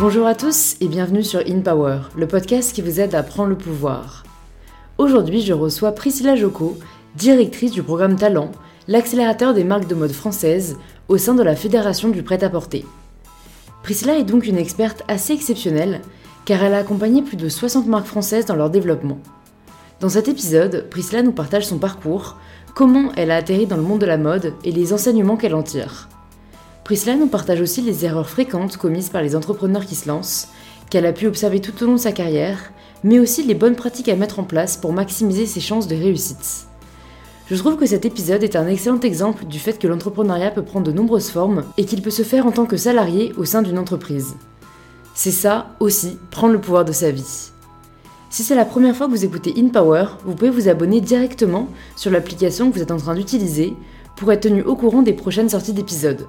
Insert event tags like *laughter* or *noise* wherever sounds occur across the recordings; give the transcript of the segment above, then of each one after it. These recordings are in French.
Bonjour à tous et bienvenue sur In Power, le podcast qui vous aide à prendre le pouvoir. Aujourd'hui, je reçois Priscilla Joko, directrice du programme Talent, l'accélérateur des marques de mode françaises au sein de la Fédération du prêt-à-porter. Priscilla est donc une experte assez exceptionnelle car elle a accompagné plus de 60 marques françaises dans leur développement. Dans cet épisode, Priscilla nous partage son parcours, comment elle a atterri dans le monde de la mode et les enseignements qu'elle en tire. Priscilla nous partage aussi les erreurs fréquentes commises par les entrepreneurs qui se lancent, qu'elle a pu observer tout au long de sa carrière, mais aussi les bonnes pratiques à mettre en place pour maximiser ses chances de réussite. Je trouve que cet épisode est un excellent exemple du fait que l'entrepreneuriat peut prendre de nombreuses formes et qu'il peut se faire en tant que salarié au sein d'une entreprise. C'est ça aussi, prendre le pouvoir de sa vie. Si c'est la première fois que vous écoutez InPower, vous pouvez vous abonner directement sur l'application que vous êtes en train d'utiliser pour être tenu au courant des prochaines sorties d'épisodes.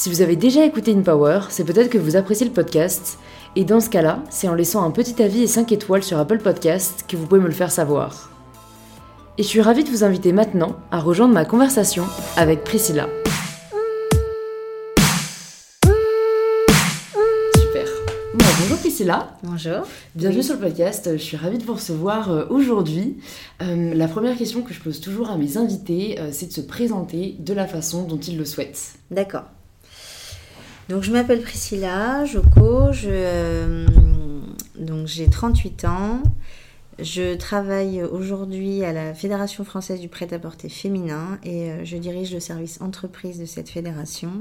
Si vous avez déjà écouté InPower, c'est peut-être que vous appréciez le podcast, et dans ce cas-là, c'est en laissant un petit avis et 5 étoiles sur Apple Podcast que vous pouvez me le faire savoir. Et je suis ravie de vous inviter maintenant à rejoindre ma conversation avec Priscilla. Priscilla. Bonjour. Bienvenue sur le podcast. Je suis ravie de vous recevoir euh, aujourd'hui. Euh, la première question que je pose toujours à mes invités, euh, c'est de se présenter de la façon dont ils le souhaitent. D'accord. Donc je m'appelle Priscilla Joko, je, donc j'ai 38 ans. Je travaille aujourd'hui à la Fédération française du prêt-à-porter féminin et je dirige le service entreprise de cette fédération.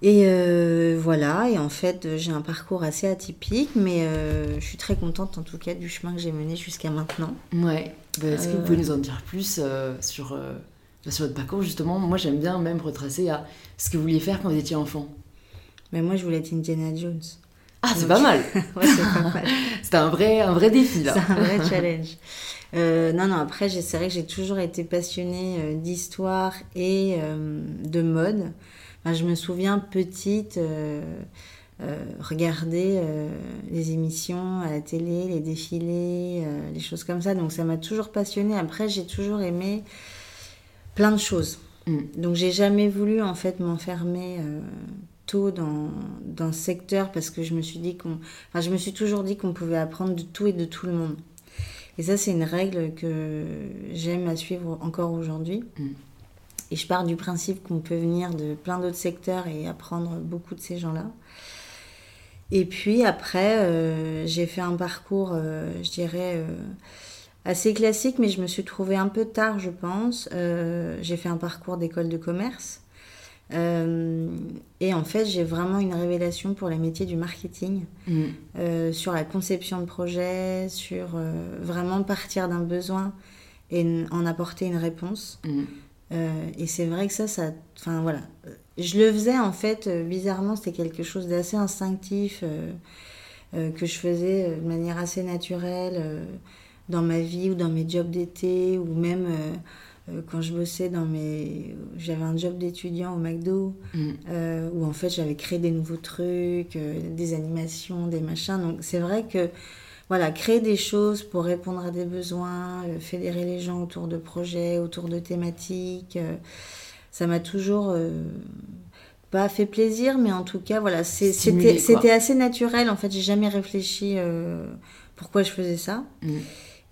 Et euh, voilà, et en fait, j'ai un parcours assez atypique, mais euh, je suis très contente en tout cas du chemin que j'ai mené jusqu'à maintenant. Ouais, bah, est-ce que vous pouvez nous en dire plus euh, sur, sur votre parcours justement Moi, j'aime bien même retracer à ce que vous vouliez faire quand vous étiez enfant. Mais moi, je voulais être Indiana Jones. Ah, c'est pas mal *laughs* Ouais, c'est pas mal. *laughs* C'était un vrai, un vrai défi là. C'est un vrai *laughs* challenge. non, non, après, c'est vrai que j'ai toujours été passionnée d'histoire et de mode je me souviens petite euh, euh, regarder euh, les émissions à la télé, les défilés, les choses comme ça. Donc ça m'a toujours passionnée. Après, j'ai toujours aimé plein de choses. Mm. Donc j'ai jamais voulu en fait m'enfermer tôt dans, dans ce secteur parce que je me suis dit qu'on, enfin, je me suis toujours dit qu'on pouvait apprendre de tout et de tout le monde. Et ça, c'est une règle que j'aime à suivre encore aujourd'hui. Mm. Et je pars du principe qu'on peut venir de plein d'autres secteurs et apprendre beaucoup de ces gens-là. Et puis après, euh, j'ai fait un parcours, euh, je dirais, euh, assez classique, mais je me suis trouvée un peu tard, je pense. j'ai fait un parcours d'école de commerce. et en fait, j'ai vraiment une révélation pour les métiers du marketing, mmh. sur la conception de projets, sur vraiment partir d'un besoin et en apporter une réponse. Mmh. Euh, et c'est vrai que ça, ça. Enfin voilà. Je le faisais en fait, euh, bizarrement, c'était quelque chose d'assez instinctif euh, que je faisais de manière assez naturelle dans ma vie ou dans mes jobs d'été ou même quand je bossais dans mes. J'avais un job d'étudiant au McDo mm. où en fait j'avais créé des nouveaux trucs, des animations, des machins. Donc c'est vrai que voilà, créer des choses pour répondre à des besoins, euh, fédérer les gens autour de projets, autour de thématiques. Euh, ça m'a toujours euh, pas fait plaisir, mais en tout cas, voilà, c'était assez naturel. En fait, j'ai jamais réfléchi pourquoi je faisais ça. Mm.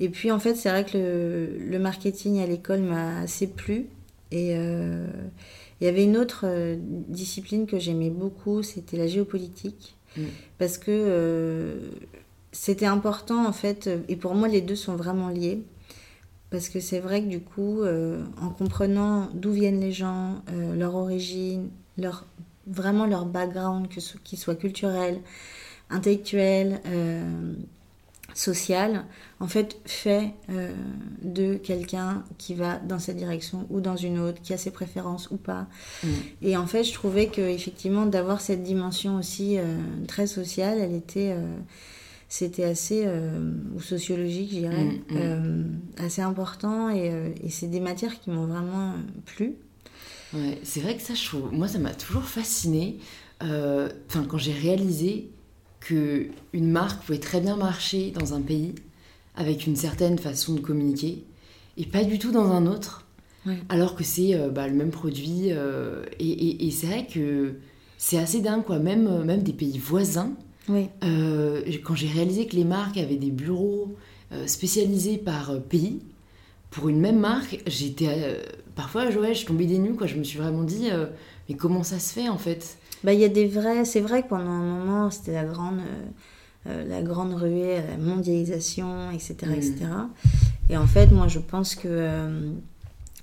Et puis, en fait, c'est vrai que le, marketing à l'école m'a assez plu. Et il y avait une autre discipline que j'aimais beaucoup, c'était la géopolitique. Mm. Parce que c'était important en fait, euh, et pour moi les deux sont vraiment liés, parce que c'est vrai que du coup, euh, en comprenant d'où viennent les gens, euh, leur origine, leur, vraiment leur background, que qu'il soit culturel, intellectuel, social, en fait, fait de quelqu'un qui va dans cette direction ou dans une autre, qui a ses préférences ou pas. Mm. Et en fait, je trouvais que effectivement d'avoir cette dimension aussi très sociale, elle était c'était assez, euh, ou sociologique, je dirais, mm, mm. Euh, assez important. Et, euh, et c'est des matières qui m'ont vraiment plu. Ouais, c'est vrai que ça, je moi, ça m'a toujours fasciné. Enfin, quand j'ai réalisé que une marque pouvait très bien marcher dans un pays avec une certaine façon de communiquer et pas du tout dans un autre, alors que c'est bah, le même produit. et, et, et c'est vrai que c'est assez dingue, quoi. Même, même des pays voisins. Quand j'ai réalisé que les marques avaient des bureaux spécialisés par pays, pour une même marque, j'étais parfois, ouais, je tombais des nues, quoi. Je me suis vraiment dit, mais comment ça se fait en fait? Bah, il y a des vrais. C'est vrai que pendant un moment, c'était la grande, euh, la grande ruée à la mondialisation, etc., etc. Mm. Et en fait, moi, je pense que euh,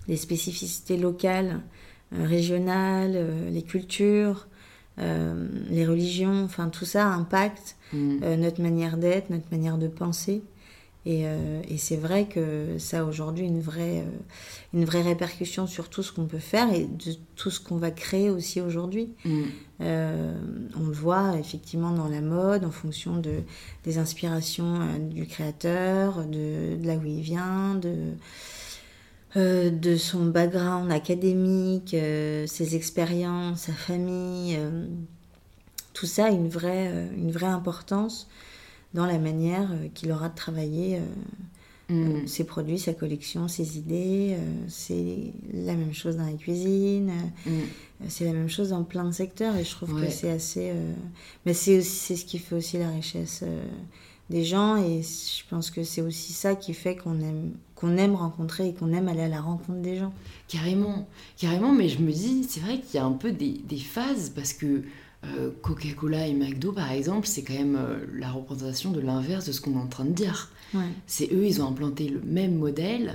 les spécificités locales, euh, régionales, les cultures, les religions, enfin tout ça impacte mm. notre manière d'être, notre manière de penser. Euh, et, c'est vrai que ça a aujourd'hui une vraie, euh, une vraie répercussion sur tout ce qu'on peut faire et de tout ce qu'on va créer aussi aujourd'hui. Mm. Euh, on le voit effectivement dans la mode en fonction de, des inspirations du créateur, de, là où il vient, de, de son background académique, ses expériences, sa famille. tout ça a une vraie, une vraie importance dans la manière euh, qu'il aura de travailler euh, mm. euh, ses produits, sa collection, ses idées. c'est la même chose dans la cuisine, mm. c'est la même chose dans plein de secteurs et je trouve que c'est assez... Mais c'est ce qui fait aussi la richesse des gens et je pense que c'est aussi ça qui fait qu'on aime qu'on aime rencontrer et qu'on aime aller à la rencontre des gens. Carrément, carrément, mais je me dis, c'est vrai qu'il y a un peu des, des phases parce que Coca-Cola et McDo, par exemple, c'est quand même euh, la représentation de l'inverse de ce qu'on est en train de dire. C'est eux, ils ont implanté le même modèle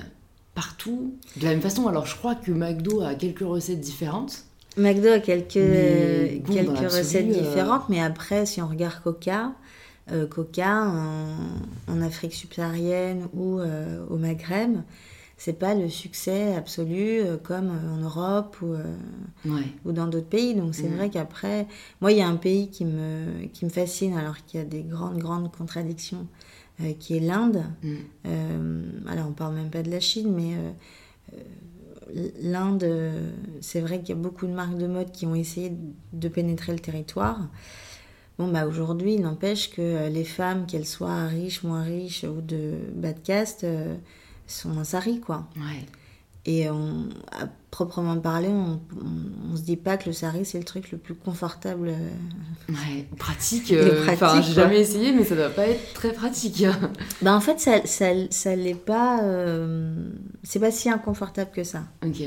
partout, de la même façon. Alors, je crois que McDo a quelques recettes différentes. McDo a quelques, quelques recettes euh, différentes, mais après, si on regarde Coca, Coca en, Afrique subsaharienne ou au Maghreb, c'est pas le succès absolu euh, comme euh, en Europe ou, euh, ou dans d'autres pays. Donc c'est mm. vrai qu'après, moi il y a un pays qui me, qui me fascine alors qu'il y a des grandes, grandes contradictions, qui est l'Inde. Mm. alors on parle même pas de la Chine, mais l'Inde, c'est vrai qu'il y a beaucoup de marques de mode qui ont essayé de pénétrer le territoire. Bon, bah aujourd'hui, il n'empêche que les femmes, qu'elles soient riches, moins riches ou de bas de caste, sont un sari, quoi. Ouais. Et on, à proprement parler, on, on, se dit pas que le sari c'est le truc le plus confortable. Euh, ouais, *laughs* pratique. Euh, enfin, j'ai jamais essayé, mais ça doit pas être très pratique. *laughs* bah en fait, ça, ça, ça l'est pas. Euh, c'est pas si inconfortable que ça. Ok.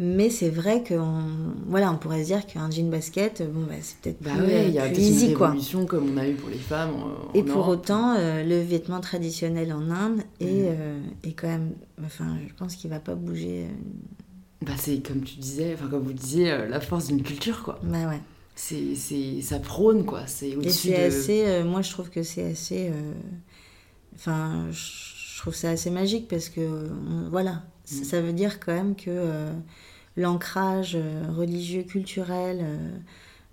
Mais c'est vrai qu'on voilà, on pourrait se dire qu'un jean basket, bon, bah, c'est peut-être bah plus, il y a plus easy, quoi. comme on a eu pour les femmes. et pour autant, euh, le vêtement traditionnel en Inde est, mm. euh, est quand même. Enfin, je pense qu'il va pas bouger. Euh. Bah, c'est comme tu disais, enfin, comme vous disiez, la force d'une culture, quoi. Bah ouais. C'est, c'est, ça prône, quoi. C'est Et c'est assez. moi, je trouve que c'est assez. Enfin, je trouve ça assez magique parce que, voilà, mm. ça veut dire quand même que l'ancrage euh, religieux, culturel, euh,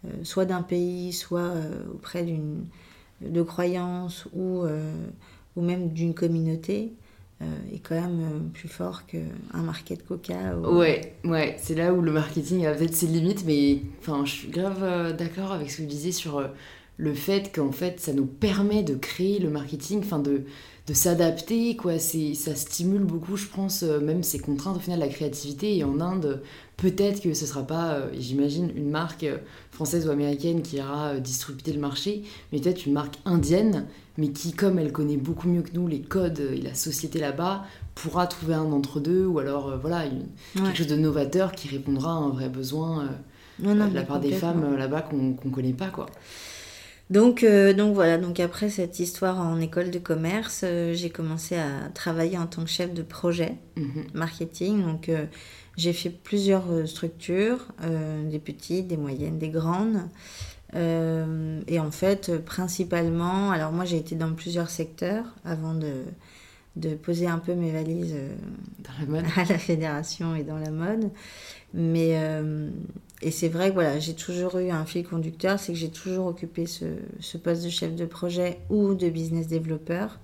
euh, soit d'un pays, soit auprès d'une de croyances ou, ou même d'une communauté, est quand même plus fort qu'un market coca. Ouais, ouais, c'est là où le marketing a peut-être ses limites, mais enfin, je suis grave d'accord avec ce que vous disiez sur le fait qu'en fait, ça nous permet de créer le marketing, enfin de de s'adapter, quoi. C'est, ça stimule beaucoup, je pense, euh, même ces contraintes au final la créativité. Et en Inde, peut-être que ce sera pas, euh, j'imagine, une marque euh, française ou américaine qui ira disrupter le marché, mais peut-être une marque indienne, mais qui, comme elle connaît beaucoup mieux que nous les codes et la société là-bas, pourra trouver un entre deux, ou alors voilà, quelque chose de novateur qui répondra à un vrai besoin de la part des femmes là-bas qu'on, qu'on connaît pas, quoi. Donc, euh, donc voilà, donc après cette histoire en école de commerce, euh, j'ai commencé à travailler en tant que chef de projet mhm. marketing. Donc euh, j'ai fait plusieurs structures, des petites, des moyennes, des grandes. et en fait, principalement, alors moi j'ai été dans plusieurs secteurs avant de, de poser un peu mes valises *laughs* à la fédération et dans la mode. Mais et c'est vrai que voilà, j'ai toujours eu un fil conducteur, c'est que j'ai toujours occupé ce, ce, poste de chef de projet ou de business développeur.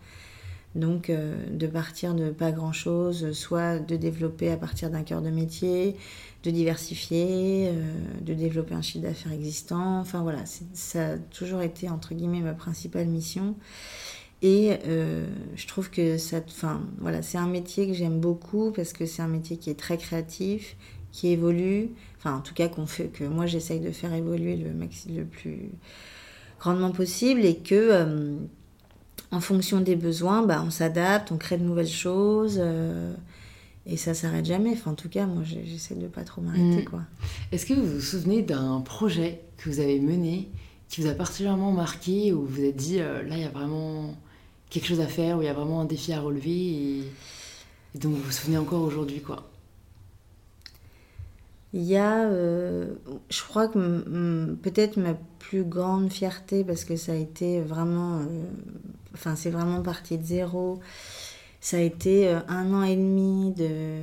Donc euh, de partir de pas grand-chose, soit de développer à partir d'un cœur de métier, de diversifier, euh, de développer un chiffre d'affaires existant. Enfin voilà, ça a toujours été entre guillemets ma principale mission. Et je trouve que ça, enfin, voilà, c'est un métier que j'aime beaucoup parce que c'est un métier qui est très créatif, qui évolue, enfin en tout cas qu'on fait, que moi j'essaye de faire évoluer le, maxi, le plus grandement possible et que euh, en fonction des besoins, bah, on s'adapte, on crée de nouvelles choses euh, et ça s'arrête jamais. Enfin en tout cas moi j'essaie de pas trop m'arrêter mm. quoi. Est-ce que vous vous souvenez d'un projet que vous avez mené qui vous a particulièrement marqué ou vous vous êtes dit euh, là il y a vraiment quelque chose à faire ou il y a vraiment un défi à relever et, et dont vous vous souvenez encore aujourd'hui quoi il y a, euh, je crois que peut-être ma plus grande fierté, parce que ça a été vraiment, euh, enfin c'est vraiment parti de zéro, ça a été euh, un an et demi de,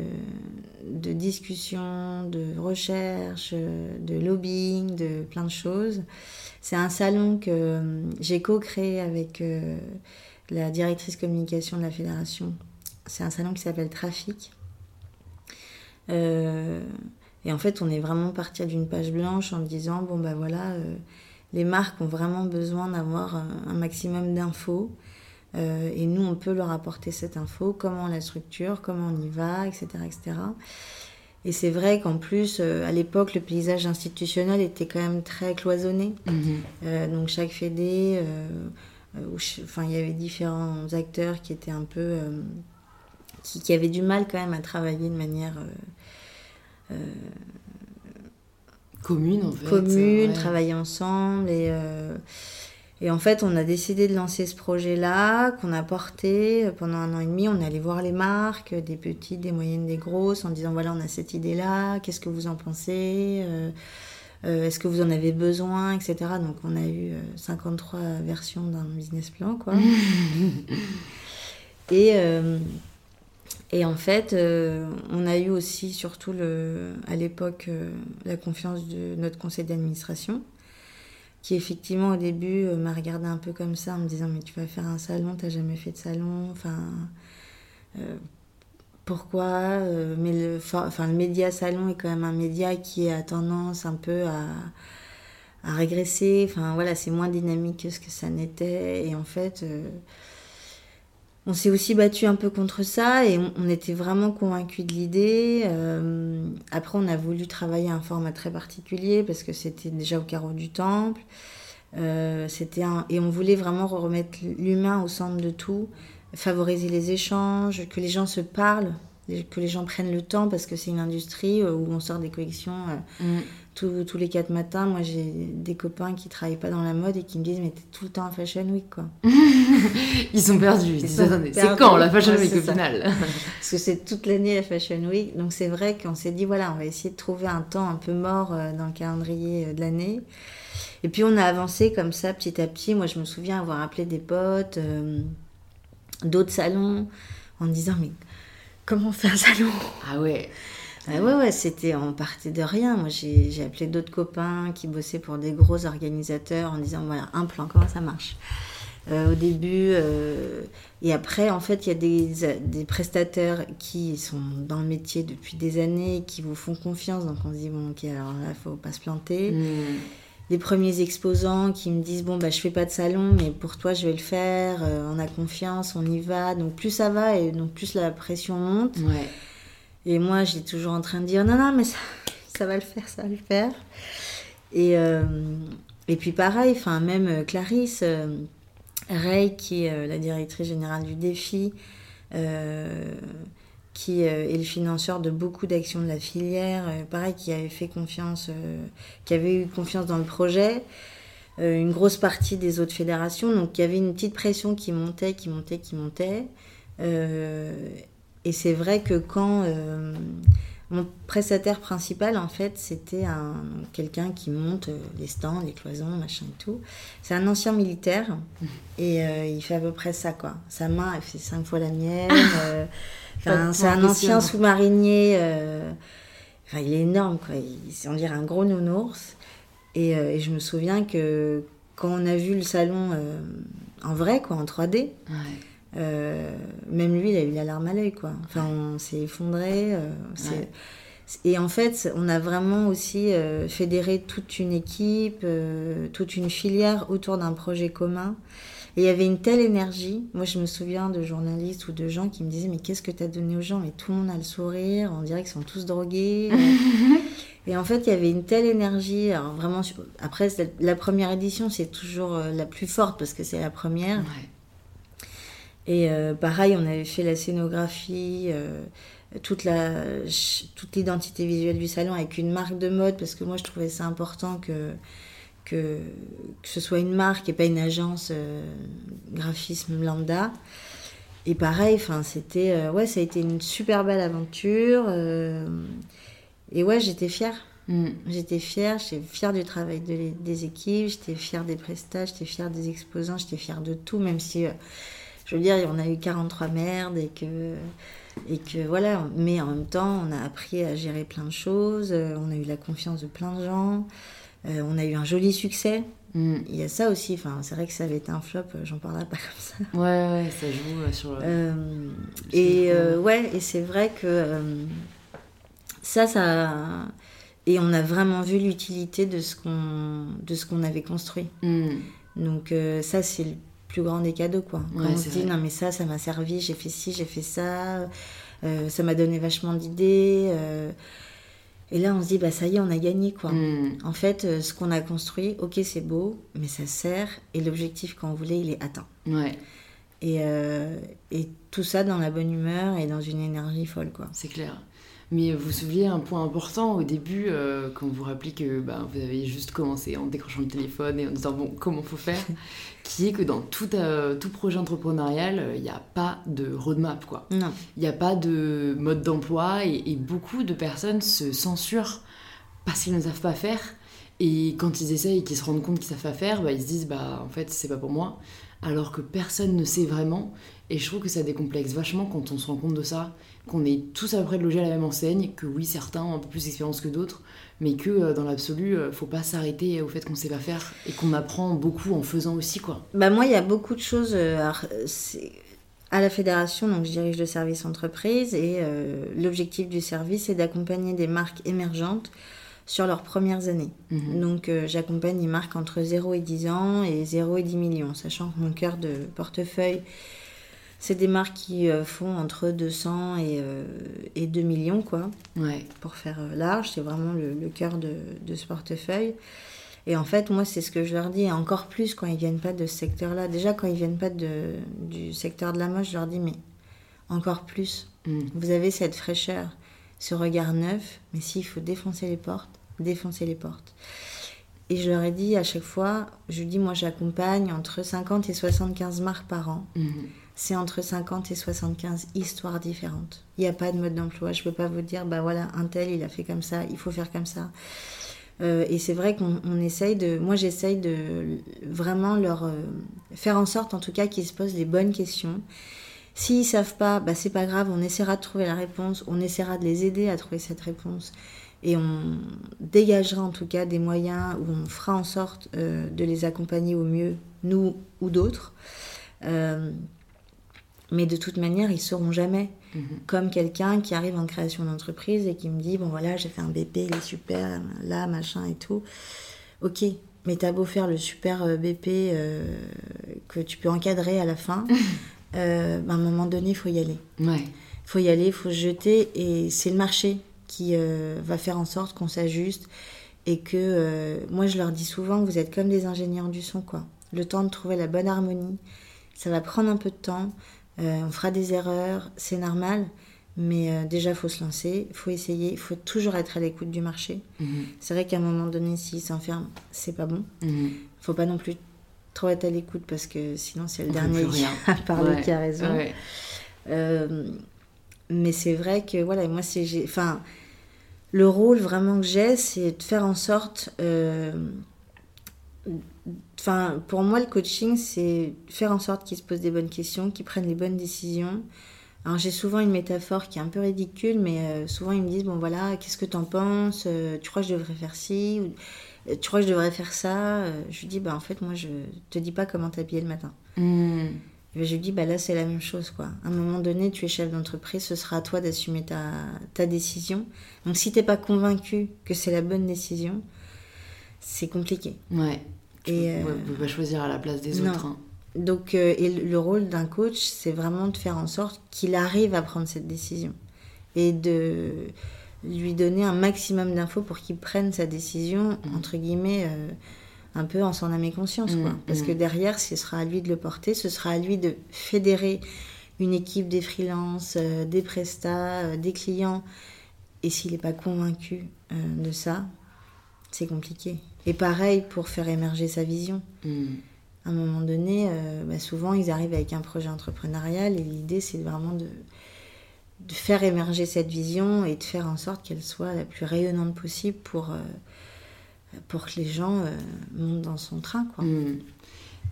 de discussion, de recherche, de lobbying, de plein de choses. C'est un salon que j'ai co-créé avec la directrice communication de la fédération. C'est un salon qui s'appelle Trafic. Euh, et en fait, on est vraiment parti d'une page blanche en disant bon ben voilà, euh, les marques ont vraiment besoin d'avoir un, maximum d'infos. Euh, et nous, on peut leur apporter cette info, comment on la structure, comment on y va, etc. etc. Et c'est vrai qu'en plus, euh, à l'époque, le paysage institutionnel était quand même très cloisonné. Mhm. donc chaque fédé, enfin, il y avait différents acteurs qui étaient un peu... Qui, qui, avaient du mal quand même à travailler de manière euh, commune en fait. Commune, travailler ensemble et euh, et en fait, on a décidé de lancer ce projet-là, qu'on a porté pendant un an et demi. On est allé voir les marques, des petites, des moyennes, des grosses, en disant voilà, on a cette idée-là, qu'est-ce que vous en pensez euh, Est-ce que vous en avez besoin etc. Donc, on a eu 53 versions d'un business plan, quoi. *laughs* et, et en fait, euh, on a eu aussi, surtout le, à l'époque, euh, la confiance de notre conseil d'administration, qui effectivement au début euh, m'a regardé un peu comme ça en me disant mais tu vas faire un salon, t'as jamais fait de salon, enfin pourquoi Mais le, enfin, le média salon est quand même un média qui a tendance un peu à, à régresser. Enfin voilà, c'est moins dynamique que ce que ça n'était. Et en fait on s'est aussi battu un peu contre ça et on, était vraiment convaincus de l'idée. Euh, après, on a voulu travailler un format très particulier parce que c'était déjà au carreau du temple. Euh, c'était et on voulait vraiment remettre l'humain au centre de tout, favoriser les échanges, que les gens se parlent, que les gens prennent le temps parce que c'est une industrie où on sort des collections mm tous, les quatre matins, moi j'ai des copains qui travaillent pas dans la mode et qui me disent mais t'es tout le temps à Fashion Week quoi. *laughs* ils sont perdus. Ils c'est quand la Fashion Week au final? *laughs* Parce que c'est toute l'année la Fashion Week. Donc c'est vrai qu'on s'est dit voilà on va essayer de trouver un temps un peu mort euh, dans le calendrier euh, de l'année. Et puis on a avancé comme ça petit à petit. Moi je me souviens avoir appelé des potes, euh, d'autres salons en disant mais comment on fait un salon? Ah ouais. Ah ouais, ouais, c'était, on partait de rien. Moi, j'ai appelé d'autres copains qui bossaient pour des gros organisateurs en disant, voilà, un plan, comment ça marche? Euh, Au début, euh, et après, en fait, il y a des, des, prestataires qui sont dans le métier depuis des années, qui vous font confiance. Donc, on se dit, bon, ok, alors là, il faut pas se planter. Hmm. Les premiers exposants qui me disent, bon, bah, je fais pas de salon, mais pour toi, je vais le faire. Euh, on a confiance, on y va. Donc, plus ça va, et donc plus la pression monte. Ouais. Et moi, j'ai toujours en train de dire non, non, mais ça, *laughs* ça va le faire, ça va le faire. Et, euh, et puis pareil, enfin, même euh, Clarisse euh, Ray, qui est la directrice générale du défi, qui est le financeur de beaucoup d'actions de la filière, pareil, qui avait fait confiance, qui avait eu confiance dans le projet une grosse partie des autres fédérations. Donc il y avait une petite pression qui montait, qui montait, qui montait. Et c'est vrai que quand euh, mon prestataire principal, en fait, c'était un, quelqu'un qui monte euh, les stands, les cloisons, machin et tout. C'est un ancien militaire *laughs* et euh, il fait à peu près ça, quoi. Sa main, elle fait cinq fois la mienne. *laughs* c'est un ancien sous-marinier. Enfin, il est énorme, quoi. Il, on dirait un gros nounours. Et, et, je me souviens que quand on a vu le salon en vrai, quoi, en 3D, ouais. Euh, même lui, il a eu la larme à l'œil, quoi. Enfin, on s'est effondré. Euh, et en fait, on a vraiment aussi euh, fédéré toute une équipe, toute une filière autour d'un projet commun. Et il y avait une telle énergie. Moi, je me souviens de journalistes ou de gens qui me disaient Mais qu'est-ce que tu as donné aux gens? Mais tout le monde a le sourire, on dirait qu'ils sont tous drogués. *laughs* et en fait, il y avait une telle énergie. Alors, vraiment, après, la première édition, c'est toujours la plus forte parce que c'est la première. Et euh, pareil, on avait fait la scénographie. Euh, toute la toute l'identité visuelle du salon avec une marque de mode parce que moi je trouvais ça important que que, ce soit une marque et pas une agence euh, graphisme lambda. Et pareil, enfin, c'était, ouais, ça a été une super belle aventure. Et ouais, j'étais fière. Mm. J'étais fière, j'étais fière du travail des équipes, j'étais fière des prestats, j'étais fière des exposants, j'étais fière de tout, même si, je veux dire, on a eu 43 merdes et que, et que voilà, mais en même temps, on a appris à gérer plein de choses, on a eu la confiance de plein de gens. Euh, on a eu un joli succès. Mm. Il y a ça aussi. Enfin, c'est vrai que ça avait été un flop. Euh, j'en parlerai pas *laughs* comme ça. Ouais, ouais, ça joue euh, sur. et ouais, et c'est vrai que ça, ça. Et on a vraiment vu l'utilité de ce qu'on de ce qu'on avait construit. Mm. Donc ça, c'est le plus grand des cadeaux, quoi. Quand on se dit non mais ça, ça m'a servi. J'ai fait ci, j'ai fait ça. ça m'a donné vachement d'idées. Et là, on se dit, bah ça y est, on a gagné, quoi. Hmm. En fait, euh, ce qu'on a construit, ok, c'est beau, mais ça sert, et l'objectif qu'on voulait, il est atteint. Ouais. Et, euh, et tout ça dans la bonne humeur et dans une énergie folle, quoi. C'est clair. Mais vous vous souvenez un point important au début, euh, quand vous vous rappelez que bah, vous avez juste commencé en décrochant le téléphone et en disant bon, comment faut faire? *laughs* Qui est que dans tout, euh, tout projet entrepreneurial, il n'y a pas de roadmap, quoi. Non. Il n'y a pas de mode d'emploi et, beaucoup de personnes se censurent parce qu'ils ne savent pas faire. Et quand ils essayent et qu'ils se rendent compte qu'ils savent pas faire, bah, ils se disent bah en fait c'est pas pour moi. Alors que personne ne sait vraiment. Et je trouve que ça décomplexe vachement quand on se rend compte de ça qu'on est tous à peu près logés à la même enseigne, que oui, certains ont un peu plus d'expérience que d'autres, mais que euh, dans l'absolu, euh, faut pas s'arrêter au fait qu'on sait pas faire et qu'on apprend beaucoup en faisant aussi, quoi. Bah moi, il y a beaucoup de choses. Euh, à la fédération, donc je dirige le service entreprise et l'objectif du service est d'accompagner des marques émergentes sur leurs premières années. Mhm. Donc j'accompagne des marques entre 0 et 10 ans et 0 et 10 millions, sachant que mon cœur de portefeuille c'est des marques qui euh, font entre 200 et, euh, et 2 millions, quoi. Ouais. Pour faire euh, large, c'est vraiment le, cœur de, de, ce portefeuille. Et en fait, moi, c'est ce que je leur dis, et encore plus quand ils viennent pas de ce secteur-là. Déjà, quand ils viennent pas de, du secteur de la mode, je leur dis, mais encore plus. Mm. Vous avez cette fraîcheur, ce regard neuf, mais s'il faut défoncer les portes, défoncer les portes. Et je leur ai dit à chaque fois, je dis, moi, j'accompagne entre 50 et 75 marques par an. Mm c'est entre 50 et 75 histoires différentes. Il n'y a pas de mode d'emploi. Je ne peux pas vous dire, bah voilà, un tel, il a fait comme ça, il faut faire comme ça. Euh, et c'est vrai qu'on essaye de. Moi, j'essaye de vraiment leur euh, faire en sorte, en tout cas, qu'ils se posent les bonnes questions. S'ils savent pas, bah, c'est pas grave, on essaiera de trouver la réponse, on essaiera de les aider à trouver cette réponse. Et on dégagera en tout cas des moyens où on fera en sorte euh, de les accompagner au mieux, nous ou d'autres. Mais de toute manière, ils sauront jamais. Mhm. Comme quelqu'un qui arrive en création d'entreprise et qui me dit Bon, voilà, j'ai fait un BP, il est super, là, machin et tout. Ok, mais t'as beau faire le super euh, BP euh, que tu peux encadrer à la fin, *laughs* euh, à un moment donné, il faut y aller. Il faut y aller, il faut se jeter. Et c'est le marché qui va faire en sorte qu'on s'ajuste. Et que moi, je leur dis souvent vous êtes comme des ingénieurs du son, quoi. Le temps de trouver la bonne harmonie, ça va prendre un peu de temps. Euh, on fera des erreurs, c'est normal, mais euh, déjà, il faut se lancer, il faut essayer, il faut toujours être à l'écoute du marché. Mhm. C'est vrai qu'à un moment donné, s'il s'enferme, c'est pas bon. Il ne faut pas non plus trop être à l'écoute parce que sinon, c'est le dernier qui *laughs* a parlé qui a raison. Euh, mais c'est vrai que, voilà, moi, c'est. Enfin, le rôle vraiment que j'ai, c'est de faire en sorte Enfin, pour moi, le coaching, c'est faire en sorte qu'ils se posent des bonnes questions, qu'ils prennent les bonnes décisions. Alors, j'ai souvent une métaphore qui est un peu ridicule, mais euh, souvent ils me disent Bon, voilà, qu'est-ce que t'en penses euh, Tu crois que je devrais faire ci ou, euh, Tu crois que je devrais faire ça Je lui dis Bah, en fait, moi, je te dis pas comment t'habiller le matin. Hmm. Et je lui dis Bah, là, c'est la même chose, quoi. À un moment donné, tu es chef d'entreprise, ce sera à toi d'assumer ta, ta décision. Donc, si t'es pas convaincu que c'est la bonne décision, c'est compliqué. Ouais. Et ne euh, pas choisir à la place des autres. Hein. Donc, et le rôle d'un coach, c'est vraiment de faire en sorte qu'il arrive à prendre cette décision et de lui donner un maximum d'infos pour qu'il prenne sa décision, mmh. entre guillemets, un peu en son âme et conscience. Quoi. Mmh, Parce que derrière, ce sera à lui de le porter, ce sera à lui de fédérer une équipe des freelances, euh, des prestats, euh, des clients. Et s'il n'est pas convaincu euh, de ça, c'est compliqué. Et pareil pour faire émerger sa vision. Mm. À un moment donné, bah, souvent ils arrivent avec un projet entrepreneurial et l'idée c'est vraiment de, de, faire émerger cette vision et de faire en sorte qu'elle soit la plus rayonnante possible pour, pour que les gens montent dans son train. Quoi. Mm.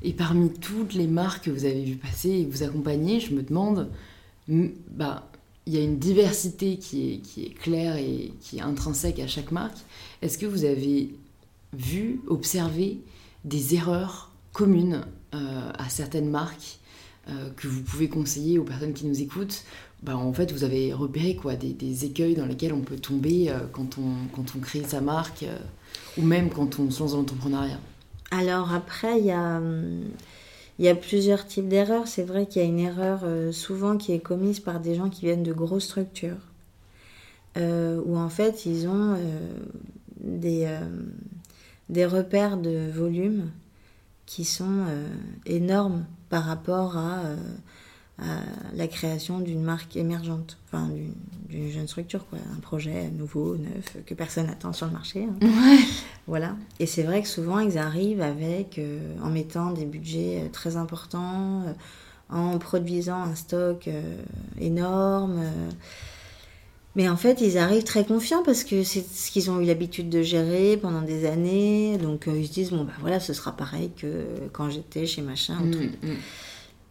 Et parmi toutes les marques que vous avez vues passer et que vous accompagnez, je me demande, bah, il y a une diversité qui est, qui est claire et qui est intrinsèque à chaque marque. Est-ce que vous avez vu, observé des erreurs communes euh, à certaines marques euh, que vous pouvez conseiller aux personnes qui nous écoutent bah, En fait, vous avez repéré quoi, des, écueils dans lesquels on peut tomber euh, quand, on, quand on crée sa marque ou même quand on se lance dans l'entrepreneuriat alors après, il y a, y a plusieurs types d'erreurs. C'est vrai qu'il y a une erreur souvent qui est commise par des gens qui viennent de grosses structures, où en fait ils ont des, des repères de volume qui sont énormes par rapport à à la création d'une marque émergente, enfin d'une jeune structure, quoi, un projet nouveau, neuf, que personne n'attend sur le marché. Hein. Voilà. Et c'est vrai que souvent ils arrivent avec, euh, en mettant des budgets euh, très importants, euh, en produisant un stock énorme. Mais en fait, ils arrivent très confiants parce que c'est ce qu'ils ont eu l'habitude de gérer pendant des années. Donc ils se disent, bon, bah voilà, ce sera pareil que quand j'étais chez machin. Mmh, mmh.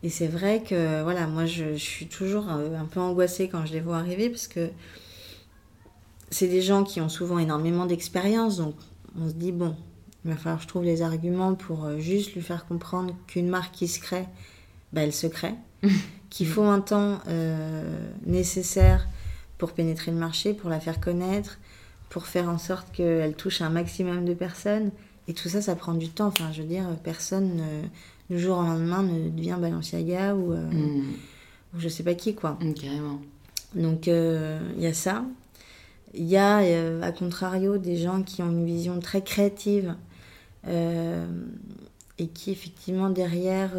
Et c'est vrai que, voilà, moi, je, suis toujours un, peu angoissée quand je les vois arriver parce que c'est des gens qui ont souvent énormément d'expérience. Donc, on se dit, bon, il va falloir que je trouve les arguments pour euh, juste lui faire comprendre qu'une marque qui se crée, bah, elle se crée. *laughs* qu'il faut un temps euh, nécessaire pour pénétrer le marché, pour la faire connaître, pour faire en sorte qu'elle touche un maximum de personnes. Et tout ça, ça prend du temps. Enfin, je veux dire, personne du jour au lendemain ne devient Balenciaga ou, euh, hmm. ou je sais pas qui, quoi. Hmm, carrément. Donc, il euh, y a ça. Il y a, euh, à contrario, des gens qui ont une vision très créative et qui, effectivement, derrière,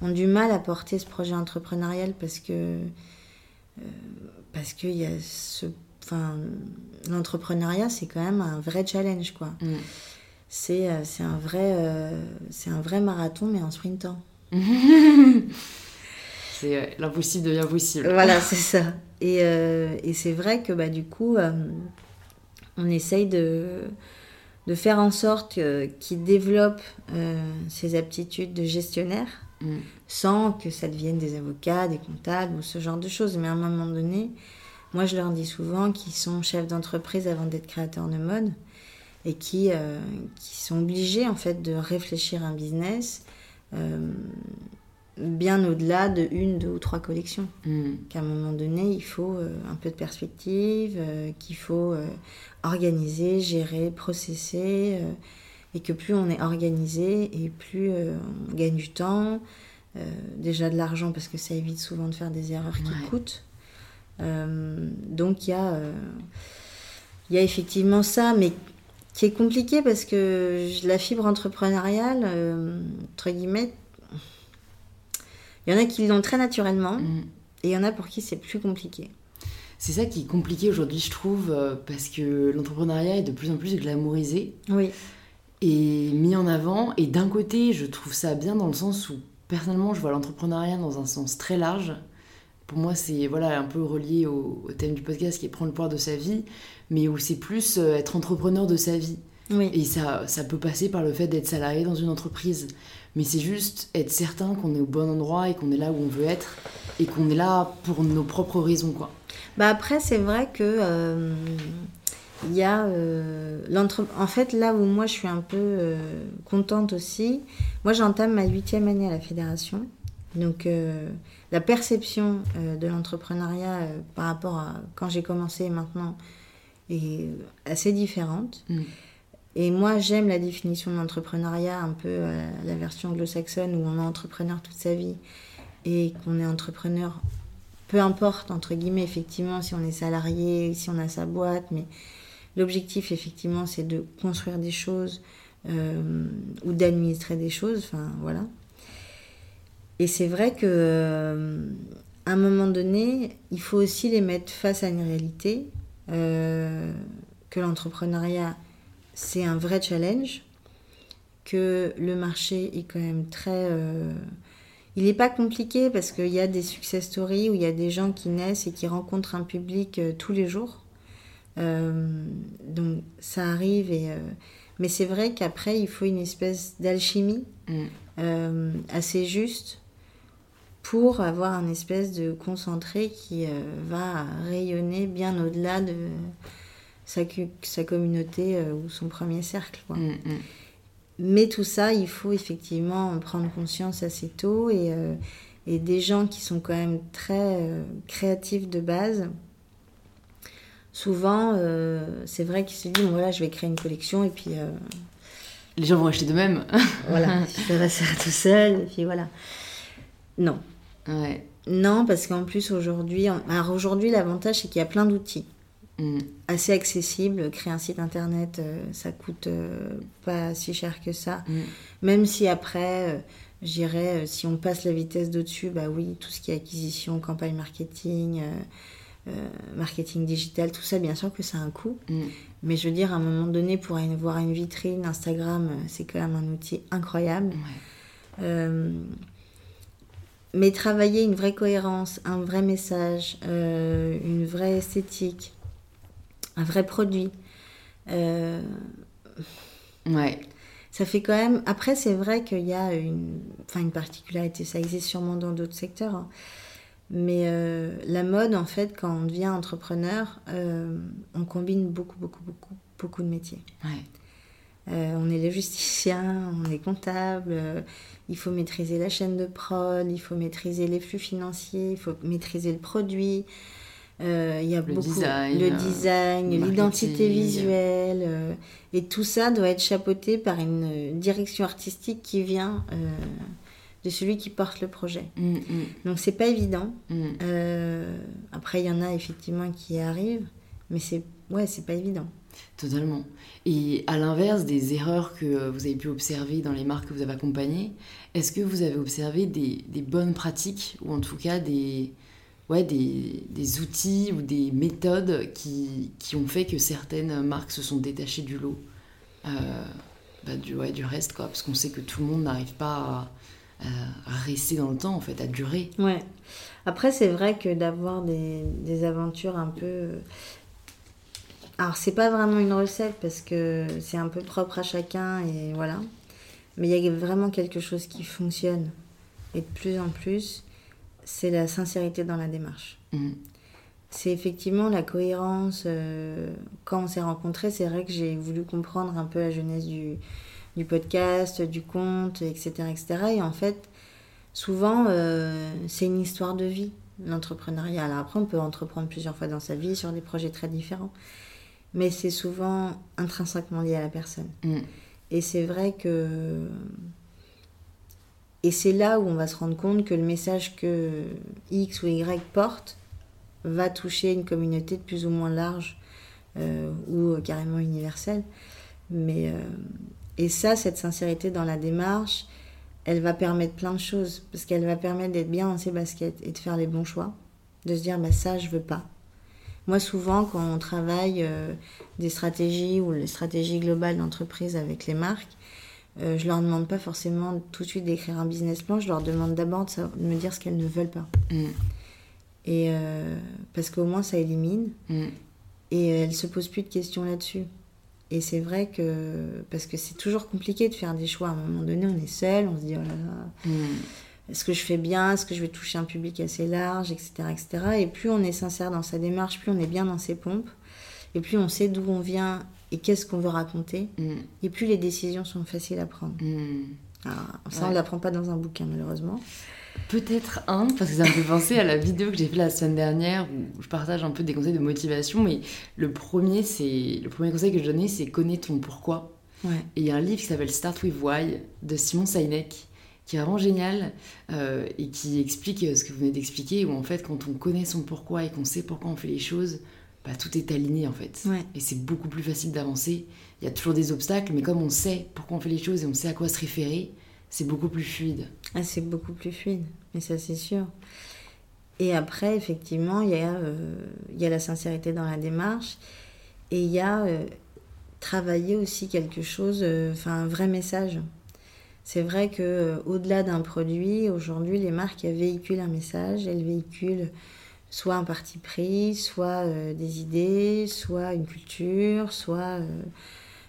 ont du mal à porter ce projet entrepreneurial parce que parce qu'il y a ce enfin l'entrepreneuriat c'est quand même un vrai challenge quoi. Euh, c'est un, vrai, euh, c'est un vrai marathon, mais en sprintant. *laughs* c'est euh, l'impossible devient possible. Voilà, *laughs* c'est ça. Et, et c'est vrai que bah, du coup, on essaye de, de faire en sorte qu'il développe ses aptitudes de gestionnaire mm. sans que ça devienne des avocats, des comptables ou ce genre de choses. Mais à un moment donné, moi je leur dis souvent qu'ils sont chefs d'entreprise avant d'être créateurs de mode et qui, euh, qui sont obligés en fait de réfléchir un business euh, bien au-delà de une, deux ou trois collections. Mm. Qu'à un moment donné, il faut euh, un peu de perspective, qu'il faut organiser, gérer, processer, et que plus on est organisé et plus on gagne du temps, déjà de l'argent parce que ça évite souvent de faire des erreurs qui coûtent. donc il y a, y a effectivement ça, mais qui est compliqué parce que la fibre entrepreneuriale, euh, entre guillemets, il y en a qui l'ont très naturellement mm. et il y en a pour qui c'est plus compliqué. C'est ça qui est compliqué aujourd'hui, je trouve, euh, parce que l'entrepreneuriat est de plus en plus glamourisé. Oui. Et mis en avant. Et d'un côté, je trouve ça bien dans le sens où, personnellement, je vois l'entrepreneuriat dans un sens très large. Pour moi, c'est voilà, un peu relié au, thème du podcast qui est prendre le pouvoir de sa vie mais où c'est plus euh, être entrepreneur de sa vie. Et ça, ça peut passer par le fait d'être salarié dans une entreprise. Mais c'est juste être certain qu'on est au bon endroit et qu'on est là où on veut être et qu'on est là pour nos propres raisons. Quoi. Bah après, c'est vrai que euh, il y a euh, En fait, là où moi je suis un peu contente aussi, moi j'entame ma huitième année à la fédération. Donc la perception de l'entrepreneuriat par rapport à quand j'ai commencé et maintenant est assez différente. Mm. Et moi, j'aime la définition de l'entrepreneuriat, un peu la version anglo-saxonne, où on est entrepreneur toute sa vie et qu'on est entrepreneur, peu importe, entre guillemets, effectivement, si on est salarié, si on a sa boîte, mais l'objectif, effectivement, c'est de construire des choses euh, ou d'administrer des choses, enfin, voilà. Et c'est vrai que euh, un moment donné, il faut aussi les mettre face à une réalité, euh, que l'entrepreneuriat c'est un vrai challenge, que le marché est quand même très... Il n'est pas compliqué parce qu'il y a des success stories où il y a des gens qui naissent et qui rencontrent un public tous les jours. Euh, donc ça arrive et... mais c'est vrai qu'après, il faut une espèce d'alchimie mm. assez juste pour avoir un espèce de concentré qui va rayonner bien au-delà de sa, sa communauté euh, ou son premier cercle. Quoi. Mm, mm. Mais tout ça, il faut effectivement en prendre conscience assez tôt et, euh, et des gens qui sont quand même très euh, créatifs de base. Souvent, c'est vrai qu'ils se disent voilà, je vais créer une collection et puis. Les gens vont acheter de même. *laughs* voilà, *laughs* ça va se faire tout seul et puis voilà. Non. Ouais. Non, parce qu'en plus aujourd'hui, alors aujourd'hui l'avantage c'est qu'il y a plein d'outils. Mm. assez accessible. Créer un site internet, euh, ça coûte euh, pas si cher que ça. Mm. Même si après, euh, j'irais, si on passe la vitesse d'au-dessus, bah oui, tout ce qui est acquisition, campagne marketing, marketing digital, tout ça, bien sûr que ça a un coût. Mm. Mais je veux dire, à un moment donné, pour voir une vitrine, Instagram, c'est quand même un outil incroyable. mais travailler une vraie cohérence, un vrai message, une vraie esthétique, un vrai produit. Euh, ouais. Ça fait quand même. Après, c'est vrai qu'il y a une, enfin, une particularité. Ça existe sûrement dans d'autres secteurs. Hein. Mais euh, la mode, en fait, quand on devient entrepreneur, euh, on combine beaucoup, beaucoup, beaucoup, beaucoup de métiers. Ouais. on est logisticien, *laughs* on est comptable, il faut maîtriser la chaîne de prod, il faut maîtriser les flux financiers, il faut maîtriser le produit, euh, il y a le beaucoup design, le design, l'identité visuelle, euh, et tout ça doit être chapeauté par une direction artistique qui vient euh, de celui qui porte le projet. Mm, mm. Donc c'est pas évident. Mm. après il y en a effectivement qui arrivent, mais c'est ouais c'est pas évident. Totalement. Et à l'inverse des erreurs que vous avez pu observer dans les marques que vous avez accompagnées, est-ce que vous avez observé des, des bonnes pratiques ou en tout cas des ouais, des, des, outils ou des méthodes qui, qui, ont fait que certaines marques se sont détachées du lot, euh, bah, du, ouais, du reste, quoi, parce qu'on sait que tout le monde n'arrive pas à, rester dans le temps, en fait, à durer. Ouais. Après, c'est vrai que d'avoir des, des, aventures un peu. Alors, c'est pas vraiment une recette parce que c'est un peu propre à chacun et voilà. Mais il y a vraiment quelque chose qui fonctionne et de plus en plus c'est la sincérité dans la démarche. Mhm. C'est effectivement la cohérence. Euh, quand on s'est rencontrés, c'est vrai que j'ai voulu comprendre un peu la jeunesse du, du podcast, du compte, etc., etc. Et en fait, souvent, euh, c'est une histoire de vie, l'entrepreneuriat. Alors après, on peut entreprendre plusieurs fois dans sa vie sur des projets très différents. Mais c'est souvent intrinsèquement lié à la personne. Mhm. Et c'est vrai que et c'est là où on va se rendre compte que le message que X ou Y porte va toucher une communauté de plus ou moins large euh, ou carrément universelle. Mais, euh, et ça, cette sincérité dans la démarche, elle va permettre plein de choses. Parce qu'elle va permettre d'être bien dans ses baskets et de faire les bons choix. De se dire, bah, ça, je veux pas. Moi, souvent, quand on travaille euh, des stratégies ou les stratégies globales d'entreprise avec les marques, euh, je leur demande pas forcément tout de suite d'écrire un business plan, je leur demande d'abord de, me dire ce qu'elles ne veulent pas. Mm. Et euh, parce qu'au moins ça élimine. Mm. Et elles se posent plus de questions là-dessus. Et c'est vrai que parce que c'est toujours compliqué de faire des choix. À un moment donné, on est seul, on se dit oh là là, mm. est-ce que je fais bien, est-ce que je vais toucher un public assez large, etc., etc. Et plus on est sincère dans sa démarche, plus on est bien dans ses pompes, et plus on sait d'où on vient et qu'est-ce qu'on veut raconter. Mm. Et plus les décisions sont faciles à prendre. Mm. Ah, ça, on ne l'apprend pas dans un bouquin, malheureusement. Peut-être un, parce que ça me fait penser à la vidéo que j'ai fait la semaine dernière où je partage un peu des conseils de motivation. Mais le premier, c'est le premier conseil que je donnais, c'est connais ton pourquoi. Et il y a un livre qui s'appelle Start with Why de Simon Sinek qui est vraiment génial euh, et qui explique euh, ce que vous venez d'expliquer, où en fait, quand on connaît son pourquoi et qu'on sait pourquoi on fait les choses, bah, tout est aligné en fait. Et c'est beaucoup plus facile d'avancer. Il y a toujours des obstacles, mais comme on sait pourquoi on fait les choses et on sait à quoi se référer, c'est beaucoup plus fluide. Ah, c'est beaucoup plus fluide, mais ça c'est sûr. Et après, effectivement, il y, a, euh, y a la sincérité dans la démarche et il y a travailler aussi quelque chose, enfin un vrai message. C'est vrai que euh, au-delà d'un produit, aujourd'hui, les marques véhiculent un message, elles véhiculent soit un parti pris, soit euh, des idées, soit une culture, soit euh,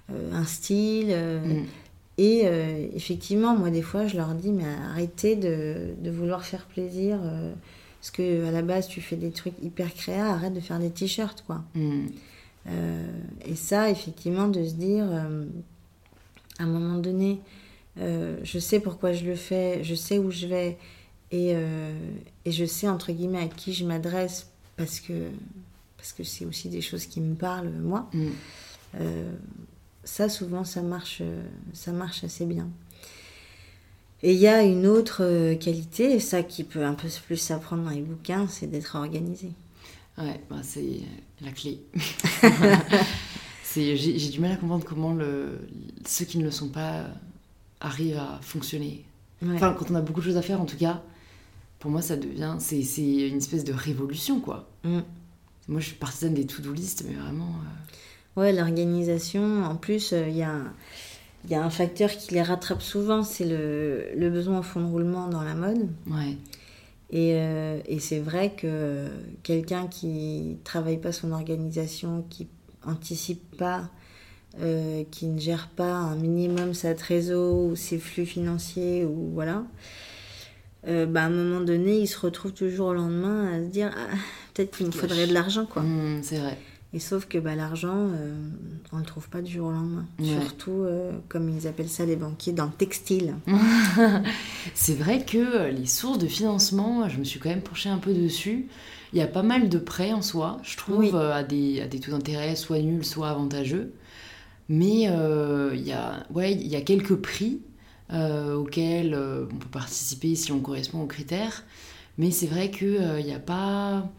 un style. Mm. Et effectivement, moi, des fois, je leur dis, mais arrêtez de, vouloir faire plaisir. parce que à la base, tu fais des trucs hyper créa, arrête de faire des t-shirts, quoi. Mm. et ça, effectivement, de se dire, à un moment donné, euh, je sais pourquoi je le fais, je sais où je vais et, euh, et je sais entre guillemets à qui je m'adresse parce que parce que c'est aussi des choses qui me parlent moi. Mm. Euh, ça souvent ça marche ça marche assez bien. Et il y a une autre qualité, et ça qui peut un peu plus s'apprendre dans les bouquins, c'est d'être organisé. Ouais, bah c'est la clé. *laughs* *laughs* j'ai du mal à comprendre comment le, ceux qui ne le sont pas arrive à fonctionner. Enfin, quand on a beaucoup de choses à faire, en tout cas, pour moi, ça devient. C'est une espèce de révolution, quoi. Mm. Moi, je suis partisane des to-do list, mais vraiment. Euh, ouais, l'organisation, en plus, euh, il y, a, y a un facteur qui les rattrape souvent, c'est le, le, besoin au fond de roulement dans la mode. Ouais. Et, euh, et c'est vrai que quelqu'un qui travaille pas son organisation, qui anticipe pas euh, qui ne gère pas un minimum sa trésor ou ses flux financiers ou voilà, euh, bah, à un moment donné, il se retrouve toujours au lendemain à se dire ah, peut-être qu'il me faudrait de l'argent quoi. Mmh, c'est vrai. Et sauf que bah, l'argent, euh, on ne le trouve pas du jour au lendemain. Surtout, comme ils appellent ça les banquiers, dans le textile. *laughs* c'est vrai que les sources de financement, je me suis quand même penchée un peu dessus. Il y a pas mal de prêts en soi, je trouve, à, des, à des taux d'intérêt soit nuls, soit avantageux. Mais euh, il y, a, ouais, y a quelques prix euh, auxquels euh, on peut participer si on correspond aux critères. Mais c'est vrai qu'il n'y a pas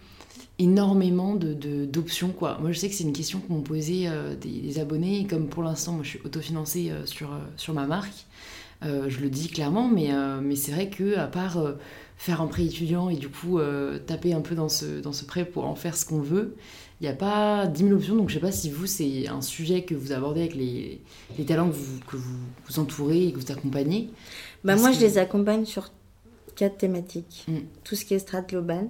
énormément d'options. De, quoi. Moi, je sais que c'est une question que m'ont posé des, abonnés. Et comme pour l'instant, moi, je suis autofinancée sur, sur ma marque, je le dis clairement. Mais, mais c'est vrai que à part faire un prêt étudiant et du coup taper un peu dans ce, dans ce prêt pour en faire ce qu'on veut, il n'y a pas 10 000 options, donc je ne sais pas si vous, c'est un sujet que vous abordez avec les, les talents que vous, que vous, vous entourez et que vous accompagnez. Bah moi, je les accompagne sur quatre thématiques. Mm. Tout ce qui est strat global,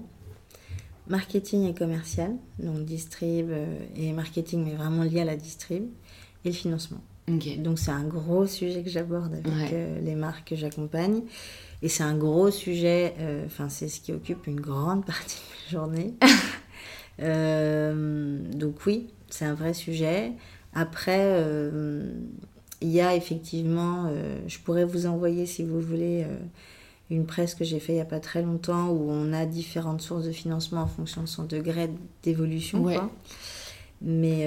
marketing et commercial, donc distrib euh, et marketing, mais vraiment lié à la distrib, et le financement. Donc c'est un gros sujet que j'aborde avec euh, les marques que j'accompagne. Et c'est un gros sujet, euh, enfin c'est ce qui occupe une grande *laughs* partie de ma journée. *laughs* Euh, donc oui, c'est un vrai sujet. Après, il y a effectivement, je pourrais vous envoyer si vous voulez une presse que j'ai fait il n'y a pas très longtemps où on a différentes sources de financement en fonction de son degré d'évolution. Mais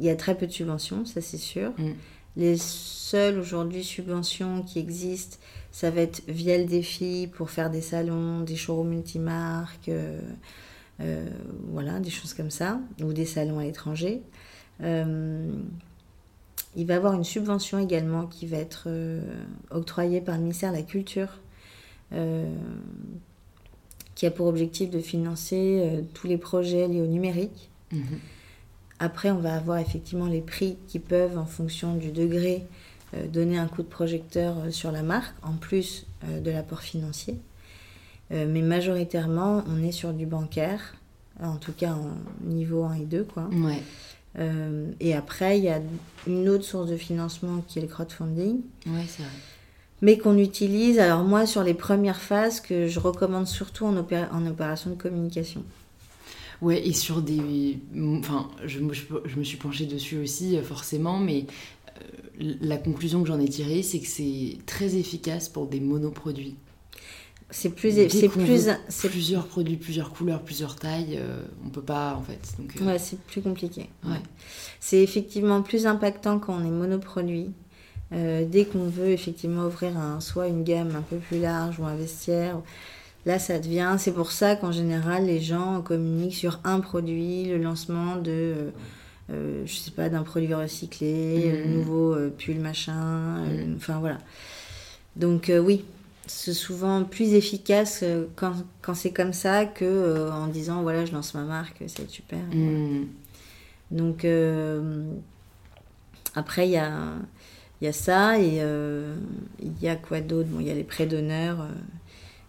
il y a très peu de subventions, ça c'est sûr. Mm. Les seules aujourd'hui subventions qui existent, ça va être via le défi pour faire des salons, des showrooms multimarques. Euh, voilà, des choses comme ça, ou des salons à l'étranger. Euh, il va y avoir une subvention également qui va être euh, octroyée par le ministère de la Culture, qui a pour objectif de financer tous les projets liés au numérique. Mhm. Après, on va avoir effectivement les prix qui peuvent, en fonction du degré, donner un coup de projecteur sur la marque, en plus de l'apport financier. Euh, mais majoritairement, on est sur du bancaire, en tout cas en niveau 1 et 2. Quoi. Ouais. Euh, et après, il y a une autre source de financement qui est le crowdfunding. Ouais, c'est vrai. Mais qu'on utilise, alors moi, sur les premières phases, que je recommande surtout en, en opération de communication. Ouais, et sur des. Enfin, je, je, me suis penchée dessus aussi, forcément, mais euh, la conclusion que j'en ai tirée, c'est que c'est très efficace pour des monoproduits. C'est plus c'est plus c'est plusieurs produits plusieurs couleurs plusieurs tailles on peut pas en fait donc ouais c'est plus compliqué ouais. c'est effectivement plus impactant quand on est monoproduit dès qu'on veut effectivement ouvrir un, soit une gamme un peu plus large ou un vestiaire Là, ça devient. C'est pour ça qu'en général, les gens communiquent sur un produit, le lancement de. Euh, euh je sais pas, d'un produit recyclé, mmh. le nouveau euh, pull machin. Euh, mmh. enfin, voilà. Donc, oui, c'est souvent plus efficace quand, quand c'est comme ça que en disant voilà, je lance ma marque, c'est super. Mmh. Donc, après, il y a. Il y a ça et il y a quoi d'autre? Bon, il y a les prêts d'honneur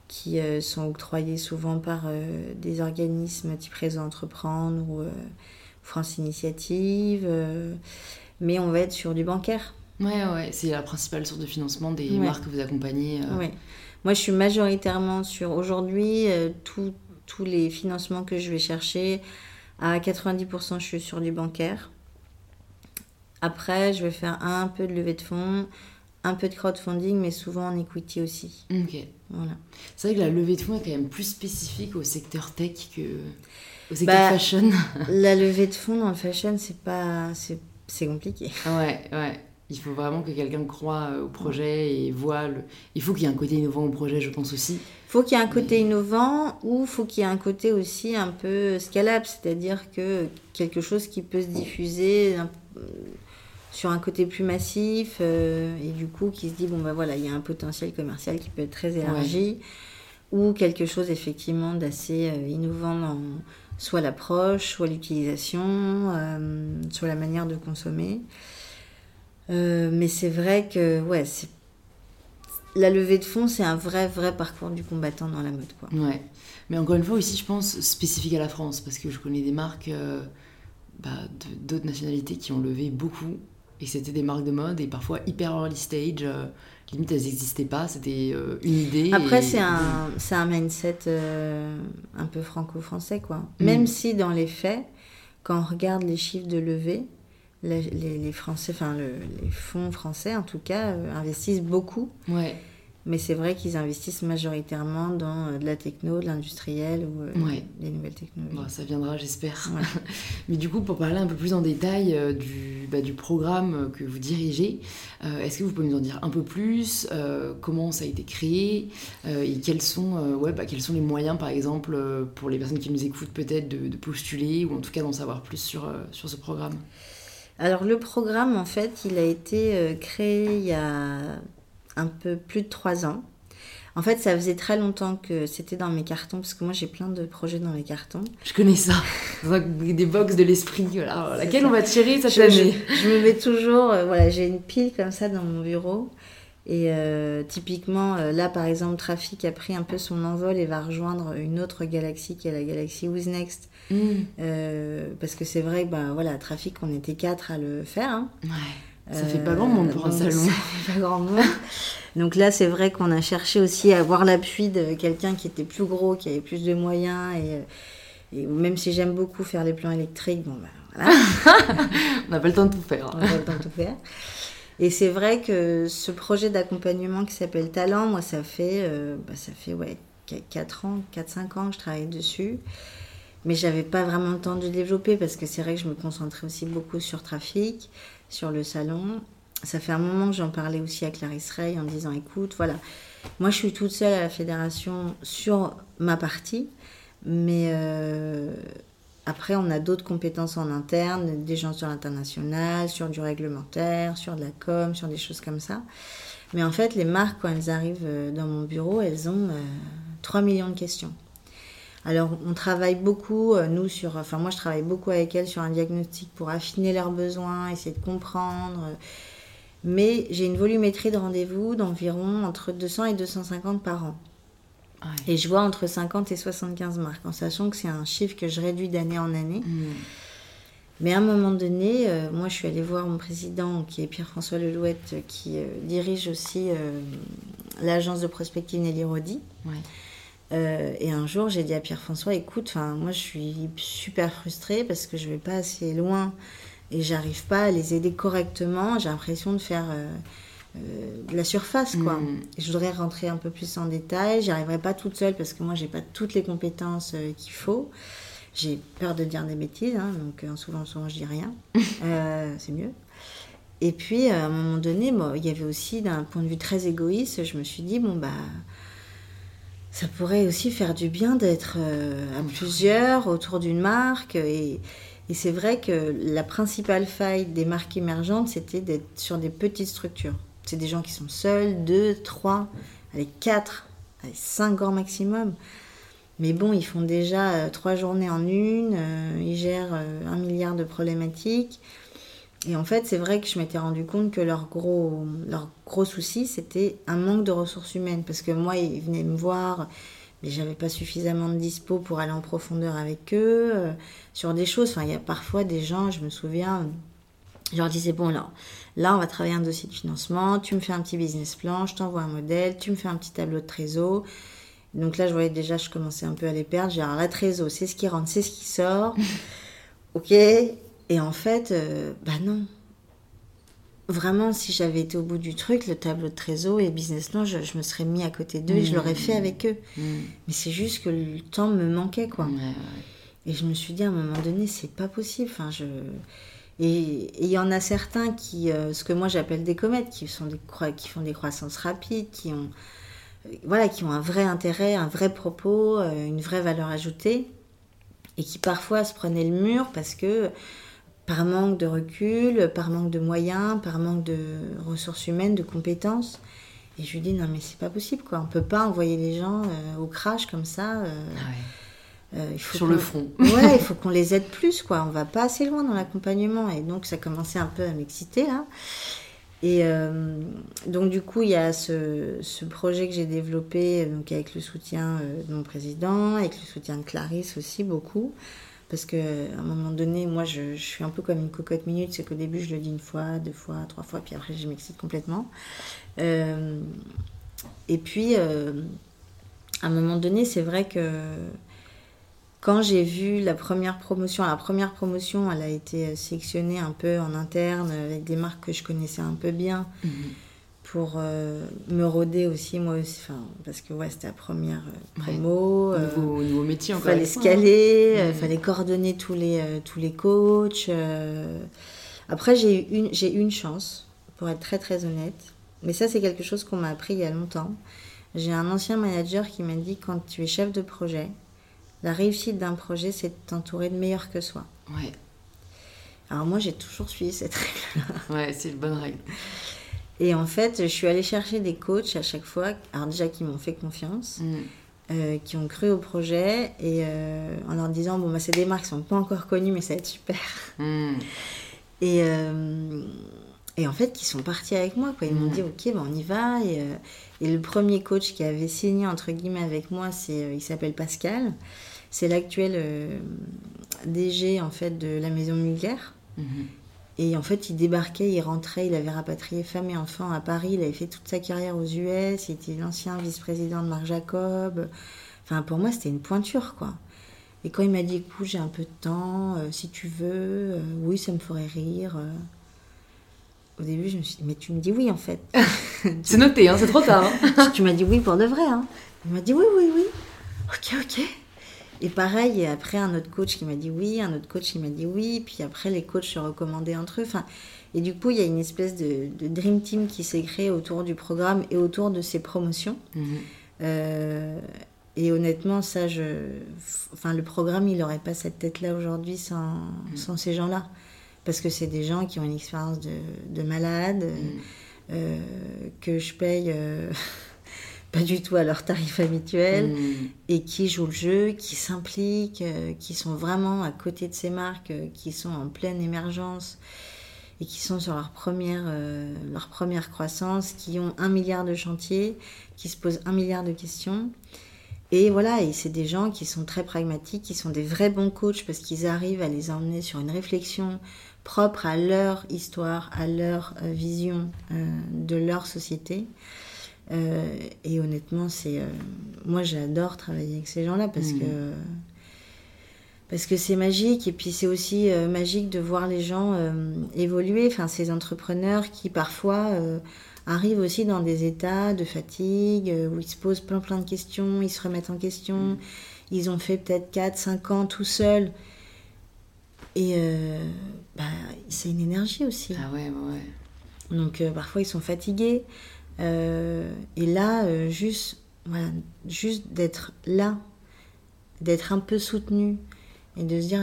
qui euh, sont octroyés souvent par euh, des organismes type Réseau Entreprendre ou euh, France Initiative. mais on va être sur du bancaire. Ouais, ouais, c'est la principale source de financement des marques que vous accompagnez. Ouais. Moi, je suis majoritairement sur aujourd'hui tous les financements que je vais chercher. À 90%, je suis sur du bancaire. Après, je vais faire un peu de levée de fonds, un peu de crowdfunding, mais souvent en equity aussi. Ok. Voilà. C'est vrai que la levée de fonds est quand même plus spécifique au secteur tech que au secteur bah, fashion. la levée de fonds dans le fashion, c'est pas, c'est compliqué. Ouais, ouais. Il faut vraiment que quelqu'un croit euh, au projet et voit le. Il faut qu'il y ait un côté innovant au projet, je pense aussi. Il faut qu'il y ait un côté innovant ou faut qu'il y ait un côté aussi un peu scalable, c'est-à-dire que quelque chose qui peut se diffuser sur un côté plus massif euh, et du coup qui se dit bon ben voilà il y a un potentiel commercial qui peut être très élargi ou quelque chose effectivement d'assez euh, innovant dans soit l'approche soit l'utilisation euh, soit la manière de consommer mais c'est vrai que ouais c'est la levée de fonds c'est un vrai vrai parcours du combattant dans la mode quoi ouais mais encore une fois aussi je pense spécifique à la France parce que je connais des marques bah, d'autres nationalités qui ont levé beaucoup et c'était des marques de mode et parfois hyper early stage. Euh, limite, elles n'existaient pas. C'était euh, une idée. Après, c'est un, un mindset euh, un peu franco-français, quoi. Mm. Même si dans les faits, quand on regarde les chiffres de levée, les, les, Français, enfin les fonds français en tout cas, investissent beaucoup. Ouais. Mais c'est vrai qu'ils investissent majoritairement dans euh, de la techno, de l'industriel ou euh, des nouvelles technologies. ça viendra, j'espère. *laughs* Mais du coup, pour parler un peu plus en détail euh, du, bah, du programme que vous dirigez, est-ce que vous pouvez nous en dire un peu plus Comment ça a été créé Et quels sont, ouais, bah, quels sont les moyens, par exemple, pour les personnes qui nous écoutent, peut-être de, de, postuler ou en tout cas d'en savoir plus sur, sur ce programme? Alors le programme, en fait, il a été créé il y a un peu plus de trois ans. En fait, ça faisait très longtemps que c'était dans mes cartons, parce que moi j'ai plein de projets dans mes cartons. Je connais ça, des box de l'esprit, voilà, laquelle on va tirer cette je, année? Je, me mets toujours, euh, voilà, j'ai une pile comme ça dans mon bureau. Et euh, typiquement, euh, là par exemple, Trafic a pris un peu son envol et va rejoindre une autre galaxie qui est la galaxie Who's Next. Mm. parce que c'est vrai, bah, voilà, Trafic, on était quatre à le faire. Hein. Ouais. Ça fait pas grand monde pour un salon. Ça *laughs* fait pas grand monde. Donc là, c'est vrai qu'on a cherché aussi à avoir l'appui de quelqu'un qui était plus gros, qui avait plus de moyens. Et, et même si j'aime beaucoup faire les plans électriques, bon, ben voilà. *laughs* on n'a pas le temps de tout faire. On n'a pas le temps de tout faire. Et c'est vrai que ce projet d'accompagnement qui s'appelle Talent, moi, ça fait, euh, bah, ça fait ouais, 4 ans, 4-5 ans que je travaille dessus. Mais j'avais pas vraiment le temps de le développer parce que c'est vrai que je me concentrais aussi beaucoup sur trafic sur le salon. Ça fait un moment que j'en parlais aussi à Clarisse Rey en disant écoute, voilà, moi je suis toute seule à la fédération sur ma partie, mais euh, après on a d'autres compétences en interne, des gens sur l'international, sur du réglementaire, sur de la com, sur des choses comme ça. Mais en fait, les marques, quand elles arrivent euh, dans mon bureau, elles ont 3 euh, millions de questions. Alors, on travaille beaucoup, euh, nous, sur. Enfin, moi, je travaille beaucoup avec elles sur un diagnostic pour affiner leurs besoins, essayer de comprendre. Mais j'ai une volumétrie de rendez-vous d'environ entre 200 et 250 par an. Et je vois entre 50 et 75 marques, en sachant que c'est un chiffre que je réduis d'année en année. Hmm. Mais à un moment donné, euh, moi, je suis allée voir mon président, qui est Pierre-François Lelouette, qui euh, dirige aussi l'agence de prospective Nelly Rodi. Euh, et un jour, j'ai dit à Pierre-François, écoute, moi je suis super frustrée parce que je vais pas assez loin et j'arrive pas à les aider correctement. J'ai l'impression de faire euh, de la surface, quoi. Mm. Je voudrais rentrer un peu plus en détail. J'y arriverai pas toute seule parce que moi, j'ai pas toutes les compétences qu'il faut. J'ai peur de dire des bêtises, hein, donc souvent, souvent, je dis rien. *laughs* c'est mieux. Et puis, à un moment donné, bon, il y avait aussi, d'un point de vue très égoïste, je me suis dit, bon, bah, ça pourrait aussi faire du bien d'être euh, à plusieurs autour d'une marque. Et, et c'est vrai que la principale faille des marques émergentes, c'était d'être sur des petites structures. C'est des gens qui sont seuls, deux, trois, allez, quatre, allez, cinq ans maximum. Mais bon, ils font déjà euh, trois journées en une, euh, ils gèrent un milliard de problématiques. Et en fait, c'est vrai que je m'étais rendu compte que leur gros, leur gros souci, c'était un manque de ressources humaines. Parce que moi, ils venaient me voir, mais j'avais pas suffisamment de dispo pour aller en profondeur avec eux euh, sur des choses. Enfin, il y a parfois des gens, je me souviens, je leur disais, bon, là, là, on va travailler un dossier de financement, tu me fais un petit business plan, je t'envoie un modèle, tu me fais un petit tableau de trésor. Donc là, je voyais déjà, je commençais un peu à les perdre. J'ai la trésor, c'est ce qui rentre, c'est ce qui sort. *laughs* ok, et en fait, euh, bah non. Vraiment, si j'avais été au bout du truc, le tableau de trésor et business plan, je, me serais mis à côté d'eux et je l'aurais fait avec eux. Mmh. Mais c'est juste que le temps me manquait, quoi. Et je me suis dit, à un moment donné, c'est pas possible. Enfin, je... Et il y en a certains qui, euh, ce que moi j'appelle des comètes, qui, sont qui font des croissances rapides, qui ont, voilà, qui ont un vrai intérêt, un vrai propos, euh, une vraie valeur ajoutée, et qui parfois se prenaient le mur parce que par manque de recul, par manque de moyens, par manque de ressources humaines, de compétences. Et je lui dis non mais c'est pas possible quoi, on peut pas envoyer les gens euh, au crash comme ça. Euh, ah euh, il faut Sur le front. ouais, il *laughs* faut qu'on les aide plus quoi. On va pas assez loin dans l'accompagnement et donc ça commençait un peu à m'exciter là. Et donc du coup il y a ce, ce projet que j'ai développé donc avec le soutien de mon président, avec le soutien de Clarisse aussi beaucoup. Parce qu'à un moment donné, moi, je, suis un peu comme une cocotte minute. C'est qu'au début, je le dis une fois, deux fois, trois fois, puis après, je m'excite complètement. Euh, et puis, euh, à un moment donné, c'est vrai que quand j'ai vu la première promotion, la première promotion, elle a été sélectionnée un peu en interne avec des marques que je connaissais un peu bien. Mhm. pour euh, me roder aussi moi aussi enfin parce que ouais c'était la première euh, promo euh, nouveau, métier encore fallait se caler il fallait coordonner tous les tous les coachs après j'ai eu une j'ai une chance pour être très très honnête mais ça c'est quelque chose qu'on m'a appris il y a longtemps. J'ai un ancien manager qui m'a dit quand tu es chef de projet la réussite d'un projet c'est de t'entourer de meilleurs que soi ouais alors moi j'ai toujours suivi cette règle là ouais c'est une bonne règle et en fait, je suis allée chercher des coachs à chaque fois, alors déjà qui m'ont fait confiance, mm. euh, qui ont cru au projet, et euh, en leur disant, bon, bah, c'est des marques qui sont pas encore connues, mais ça va être super. Mm. *laughs* Et, euh, et en fait, qui sont partis avec moi. Quoi. Ils m'ont mm. dit, ok, bah, on y va. Et, et, le premier coach qui avait signé, entre guillemets, avec moi, c'est, il s'appelle Pascal. C'est l'actuel DG, en fait, de la maison Mugler. Mm-hmm. Et en fait, il débarquait, il rentrait, il avait rapatrié femme et enfants à Paris, il avait fait toute sa carrière aux US, il était l'ancien vice-président de Marc Jacob. Enfin, pour moi, c'était une pointure, quoi. Et quand il m'a dit, écoute, j'ai un peu de temps, euh, si tu veux, euh, oui, ça me ferait rire. Euh. Au début, je me suis dit, mais tu me dis oui, en fait. *laughs* c'est noté, hein, c'est trop tard. Hein. *laughs* tu m'as dit oui pour de vrai. Hein. Il m'a dit oui, oui, oui. Ok, ok. Et pareil, et après un autre coach qui m'a dit oui, un autre coach qui m'a dit oui, puis après les coachs se recommandaient entre eux. Enfin, et du coup, il y a une espèce de, dream team qui s'est créé autour du programme et autour de ces promotions. Mhm. Euh, et honnêtement, ça, je, enfin, le programme, il n'aurait pas cette tête-là aujourd'hui sans, mhm. sans ces gens-là. Parce que c'est des gens qui ont une expérience de, de malade, mhm. euh, que je paye. Euh, *laughs* pas du tout à leur tarif habituel mmh. et qui jouent le jeu, qui s'impliquent, euh, qui sont vraiment à côté de ces marques, euh, qui sont en pleine émergence et qui sont sur leur première, euh, leur première croissance, qui ont un milliard de chantiers, qui se posent un milliard de questions. Et voilà, et c'est des gens qui sont très pragmatiques, qui sont des vrais bons coachs parce qu'ils arrivent à les emmener sur une réflexion propre à leur histoire, à leur vision de leur société. Euh, et honnêtement, c'est, euh, moi j'adore travailler avec ces gens-là parce mm. que parce que c'est magique et puis c'est aussi euh, magique de voir les gens évoluer, enfin ces entrepreneurs qui parfois arrivent aussi dans des états de fatigue où ils se posent plein plein de questions, ils se remettent en question, mm. ils ont fait peut-être 4 5 ans tout seuls. Et bah, c'est une énergie aussi. Ah ouais, ouais. Donc parfois ils sont fatigués. Et là, juste, voilà, juste d'être là, d'être un peu soutenu, et de se dire,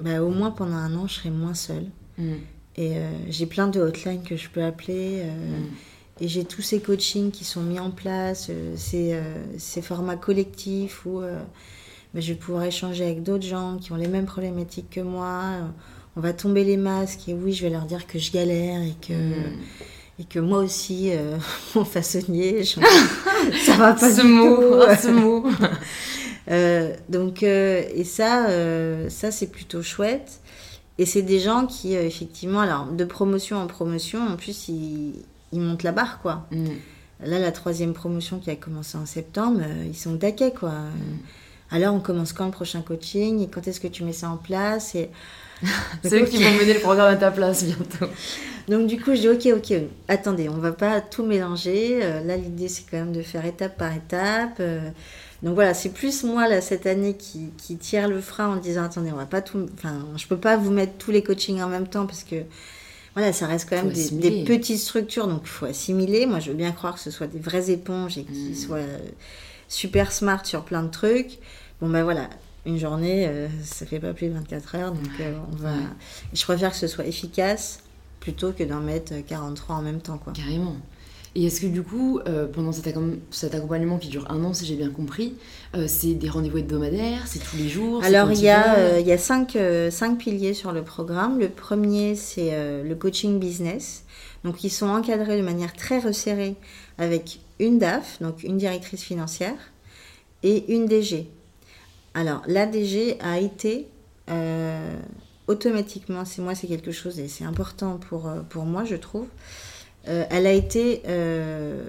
bah, au moins pendant un an, je serai moins seule. Mm. Et euh, j'ai plein de hotlines que je peux appeler. Euh, mm. Et j'ai tous ces coachings qui sont mis en place, euh, ces, ces, formats collectifs où bah, je vais pouvoir échanger avec d'autres gens qui ont les mêmes problématiques que moi. On va tomber les masques et oui, je vais leur dire que je galère et que. Mm. Et que moi aussi, *laughs* mon façonnier, ça va pas ce mot, ce mot. *laughs* Euh, donc, euh, et ça, euh, ça c'est plutôt chouette. Et c'est des gens qui, effectivement, alors de promotion en promotion, en plus, ils, ils montent la barre, quoi. Mm. Là, la troisième promotion qui a commencé en septembre, ils sont taquets, quoi. Mm. Alors, on commence quand le prochain coaching Et quand est-ce que tu mets ça en place et... *laughs* C'est eux qui vont mener le programme à ta place bientôt. *laughs* Donc du coup, je dis ok, ok, attendez, on va pas tout mélanger. là, l'idée, c'est quand même de faire étape par étape. Donc voilà, c'est plus moi là cette année qui, qui, tire le frein en disant attendez, on va pas tout, enfin, je peux pas vous mettre tous les coachings en même temps parce que voilà, ça reste quand même des, petites structures, donc il faut assimiler. Moi, je veux bien croire que ce soit des vraies éponges et qu'ils mmh. soient euh, super smart sur plein de trucs. Bon ben voilà, une journée, euh, ça fait pas plus de 24 heures, donc euh, on va. Je préfère que ce soit efficace plutôt que d'en mettre 43 en même temps, quoi. Carrément. Et est-ce que du coup, euh, pendant cet, accompagnement qui dure un an, si j'ai bien compris, euh, c'est des rendez-vous hebdomadaires, c'est tous les jours Alors il y, a, euh, il y a cinq, cinq, piliers sur le programme. Le premier, c'est le coaching business. Donc ils sont encadrés de manière très resserrée avec une DAF, donc une directrice financière, et une DG. Alors la DG a été automatiquement, c'est moi c'est quelque chose et c'est important pour, pour moi je trouve, euh, elle a été euh,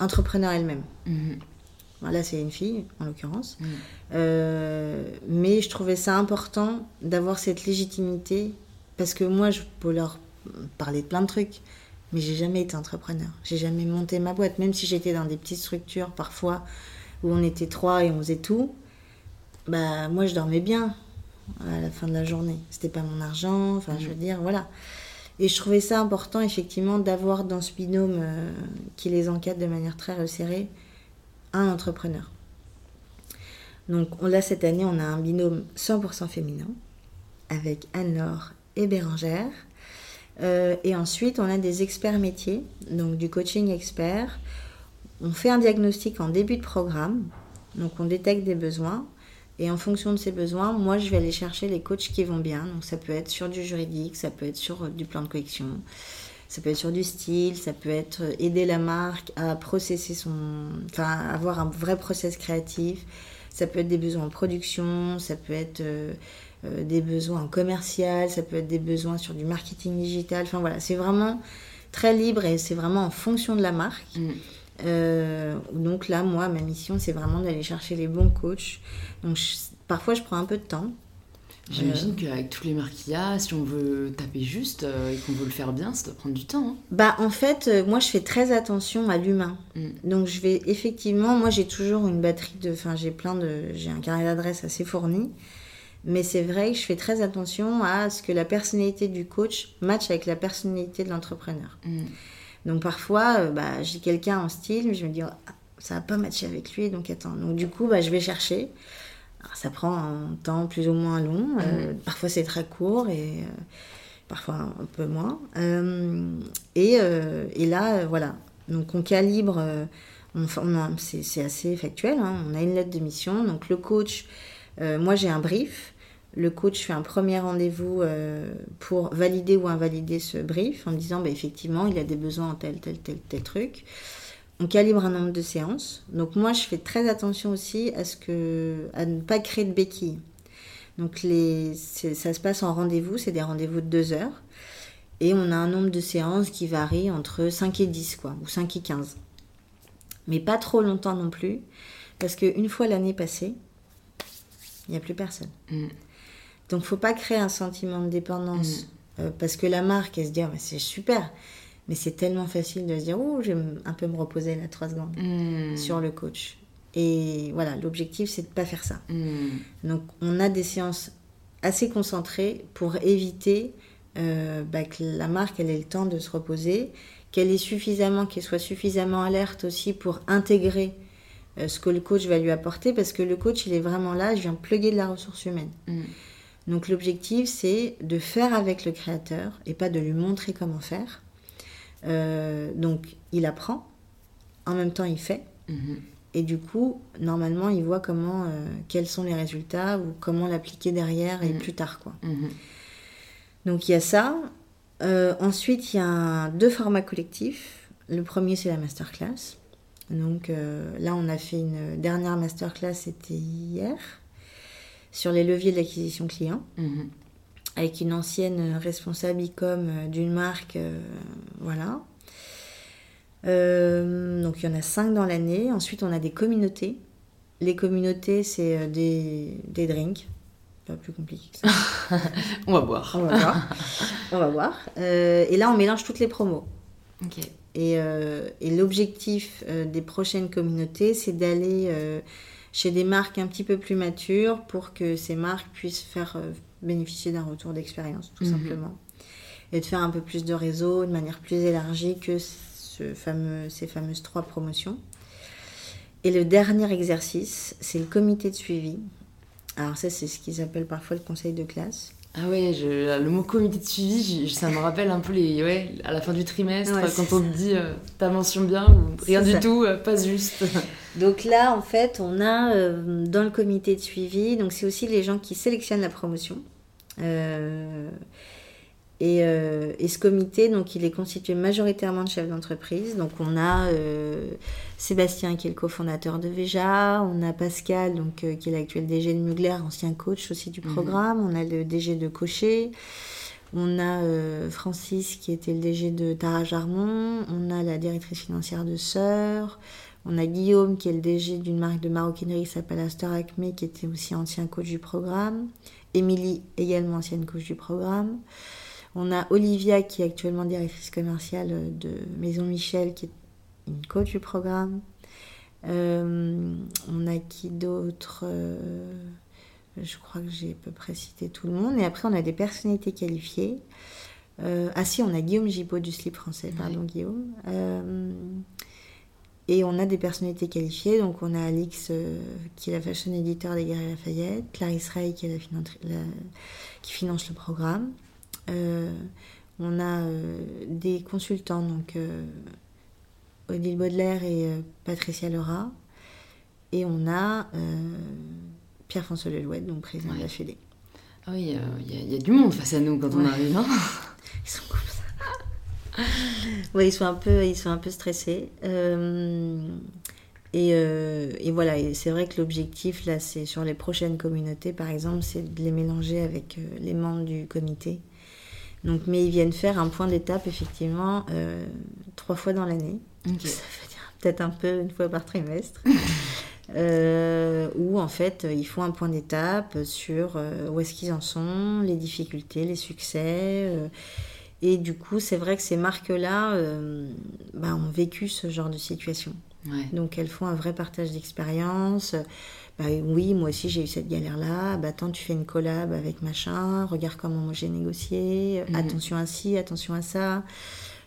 entrepreneur elle-même. Mhm. Là, c'est une fille, en l'occurrence. Mhm. Euh, mais je trouvais ça important d'avoir cette légitimité parce que moi, je peux leur parler de plein de trucs, mais j'ai jamais été entrepreneur. J'ai jamais monté ma boîte, même si j'étais dans des petites structures parfois où on était trois et on faisait tout. Bah, moi, je dormais bien à la fin de la journée. C'était pas mon argent, enfin, je mhm. veux dire, voilà. Et je trouvais ça important, effectivement, d'avoir dans ce binôme euh, qui les encadre de manière très resserrée un entrepreneur. Donc là, cette année, on a un binôme 100% féminin avec Anne-Laure et Bérangère. Euh, et ensuite, on a des experts métiers, donc du coaching expert. On fait un diagnostic en début de programme, donc on détecte des besoins. Et en fonction de ses besoins, moi, je vais aller chercher les coachs qui vont bien. Donc, ça peut être sur du juridique, ça peut être sur euh, du plan de collection, ça peut être sur du style, ça peut être euh, aider la marque à processer son. Enfin, avoir un vrai process créatif. Ça peut être des besoins en production, ça peut être euh, des besoins en commercial, ça peut être des besoins sur du marketing digital. Enfin, voilà, c'est vraiment très libre et c'est vraiment en fonction de la marque. Mm. Euh, donc là, moi, ma mission, c'est vraiment d'aller chercher les bons coachs. Donc parfois, je prends un peu de temps. J'imagine euh, qu'avec tous les marques qu'il y a, si on veut taper juste euh, et qu'on veut le faire bien, ça doit prendre du temps. Hein. Bah, en fait, moi, je fais très attention à l'humain. Mm. Donc, je vais effectivement, moi, j'ai toujours une batterie de. Enfin, j'ai plein de. J'ai un carnet d'adresses assez fourni. Mais c'est vrai que je fais très attention à ce que la personnalité du coach matche avec la personnalité de l'entrepreneur. Mm. Donc parfois, euh, bah, j'ai quelqu'un en style, mais je me dis, oh, ça va pas matcher avec lui, donc attends. Donc du coup, bah, je vais chercher. ça prend un temps plus ou moins long. Euh, mhm. parfois, c'est très court et euh, parfois un peu moins. Et, et, là, voilà. Donc on calibre. c'est assez factuel. Hein. On a une lettre de mission. Donc le coach, moi j'ai un brief le coach fait un premier rendez-vous euh, pour valider ou invalider ce brief en disant bah, effectivement il a des besoins en tel, tel, tel, tel truc. On calibre un nombre de séances. Donc moi je fais très attention aussi à, ce que, à ne pas créer de béquilles. Donc ça se passe en rendez-vous, c'est des rendez-vous de deux heures. Et on a un nombre de séances qui varie entre 5 et 10, quoi, ou 5 et 15. Mais pas trop longtemps non plus, parce qu'une fois l'année passée, il n'y a plus personne. Mm. Donc, faut pas créer un sentiment de dépendance. Mm. parce que la marque, elle se dit, ah, c'est super. Mais c'est tellement facile de se dire, oh, je vais un peu me reposer là, trois secondes mm. sur le coach. Et voilà, l'objectif, c'est de ne pas faire ça. Donc, on a des séances assez concentrées pour éviter euh, bah, que la marque elle ait le temps de se reposer, qu'elle ait suffisamment, qu'elle soit suffisamment alerte aussi pour intégrer euh, ce que le coach va lui apporter, parce que le coach il est vraiment là, je viens plugger de la ressource humaine. Donc l'objectif c'est de faire avec le créateur et pas de lui montrer comment faire. Euh, donc il apprend, en même temps il fait. Mm-hmm. Et du coup, normalement, il voit comment, quels sont les résultats ou comment l'appliquer derrière et mm. plus tard, quoi. Mm-hmm. Donc il y a ça. Euh, ensuite, il y a deux formats collectifs. Le premier, c'est la masterclass. Donc euh, là, on a fait une dernière masterclass, c'était hier, sur les leviers de l'acquisition client, mhm. avec une ancienne responsable e-com d'une marque. Euh, voilà. donc il y en a cinq dans l'année. Ensuite, on a des communautés. Les communautés, c'est des, des drinks pas plus compliqué que ça. *laughs* on va voir. On va voir. on va voir. Euh, et là, on mélange toutes les promos. Et, euh, et l'objectif euh, des prochaines communautés, c'est d'aller chez des marques un petit peu plus matures pour que ces marques puissent faire bénéficier d'un retour d'expérience, tout mhm. simplement. Et de faire un peu plus de réseau de manière plus élargie que ce fameux, ces fameuses trois promotions. Et le dernier exercice, c'est le comité de suivi. Alors ça, c'est ce qu'ils appellent parfois le conseil de classe. Ah ouais, le mot comité de suivi, ça me rappelle un peu les, ouais, à la fin du trimestre, quand on te dit euh, ta mention bien ou rien du tout, euh, pas juste. *laughs* Donc là, en fait, on a euh, dans le comité de suivi, donc c'est aussi les gens qui sélectionnent la promotion. Euh, et, ce comité, donc, il est constitué majoritairement de chefs d'entreprise. Donc, on a euh, Sébastien, qui est le cofondateur de Veja. On a Pascal, donc, euh, qui est l'actuel DG de Mugler, ancien coach aussi du mhm. programme. On a le DG de Cochet. On a Francis, qui était le DG de Tara Jarmon. On a la directrice financière de Sœur. On a Guillaume, qui est le DG d'une marque de maroquinerie qui s'appelle Astor Acme, qui était aussi ancien coach du programme. Émilie, également ancienne coach du programme. On a Olivia qui est actuellement directrice commerciale de Maison Michel, qui est une coach du programme. Euh, on a qui d'autre euh, Je crois que j'ai à peu près cité tout le monde. Et après, on a des personnalités qualifiées. Euh, ah si, on a Guillaume Gibaud du slip français, pardon Guillaume. et on a des personnalités qualifiées. Donc on a Alix qui est la fashion éditeur des Guerriers Lafayette, Clarisse Rey qui, est la, qui finance le programme. Euh, on a euh, des consultants, donc euh, Odile Baudelaire et Patricia Lerat. Et on a Pierre-François Lelouette, donc président de la Fédé. Ah oui, il y, a du monde face à nous quand on arrive. Hein *laughs* ils sont comme ça. oui, ils sont un peu, ils sont un peu stressés. et, et, voilà, c'est vrai que l'objectif, là, c'est sur les prochaines communautés, par exemple, c'est de les mélanger avec les membres du comité donc, mais ils viennent faire un point d'étape, effectivement, euh, trois fois dans l'année. Ça veut dire peut-être un peu une fois par trimestre. *laughs* euh, où, en fait, ils font un point d'étape sur euh, où est-ce qu'ils en sont, les difficultés, les succès. Euh. et du coup, c'est vrai que ces marques-là bah, ont vécu ce genre de situation. Donc, elles font un vrai partage d'expérience. Bah oui, moi aussi j'ai eu cette galère-là. Bah attends, tu fais une collab avec machin, regarde comment moi j'ai négocié, mhm. attention à ci, attention à ça.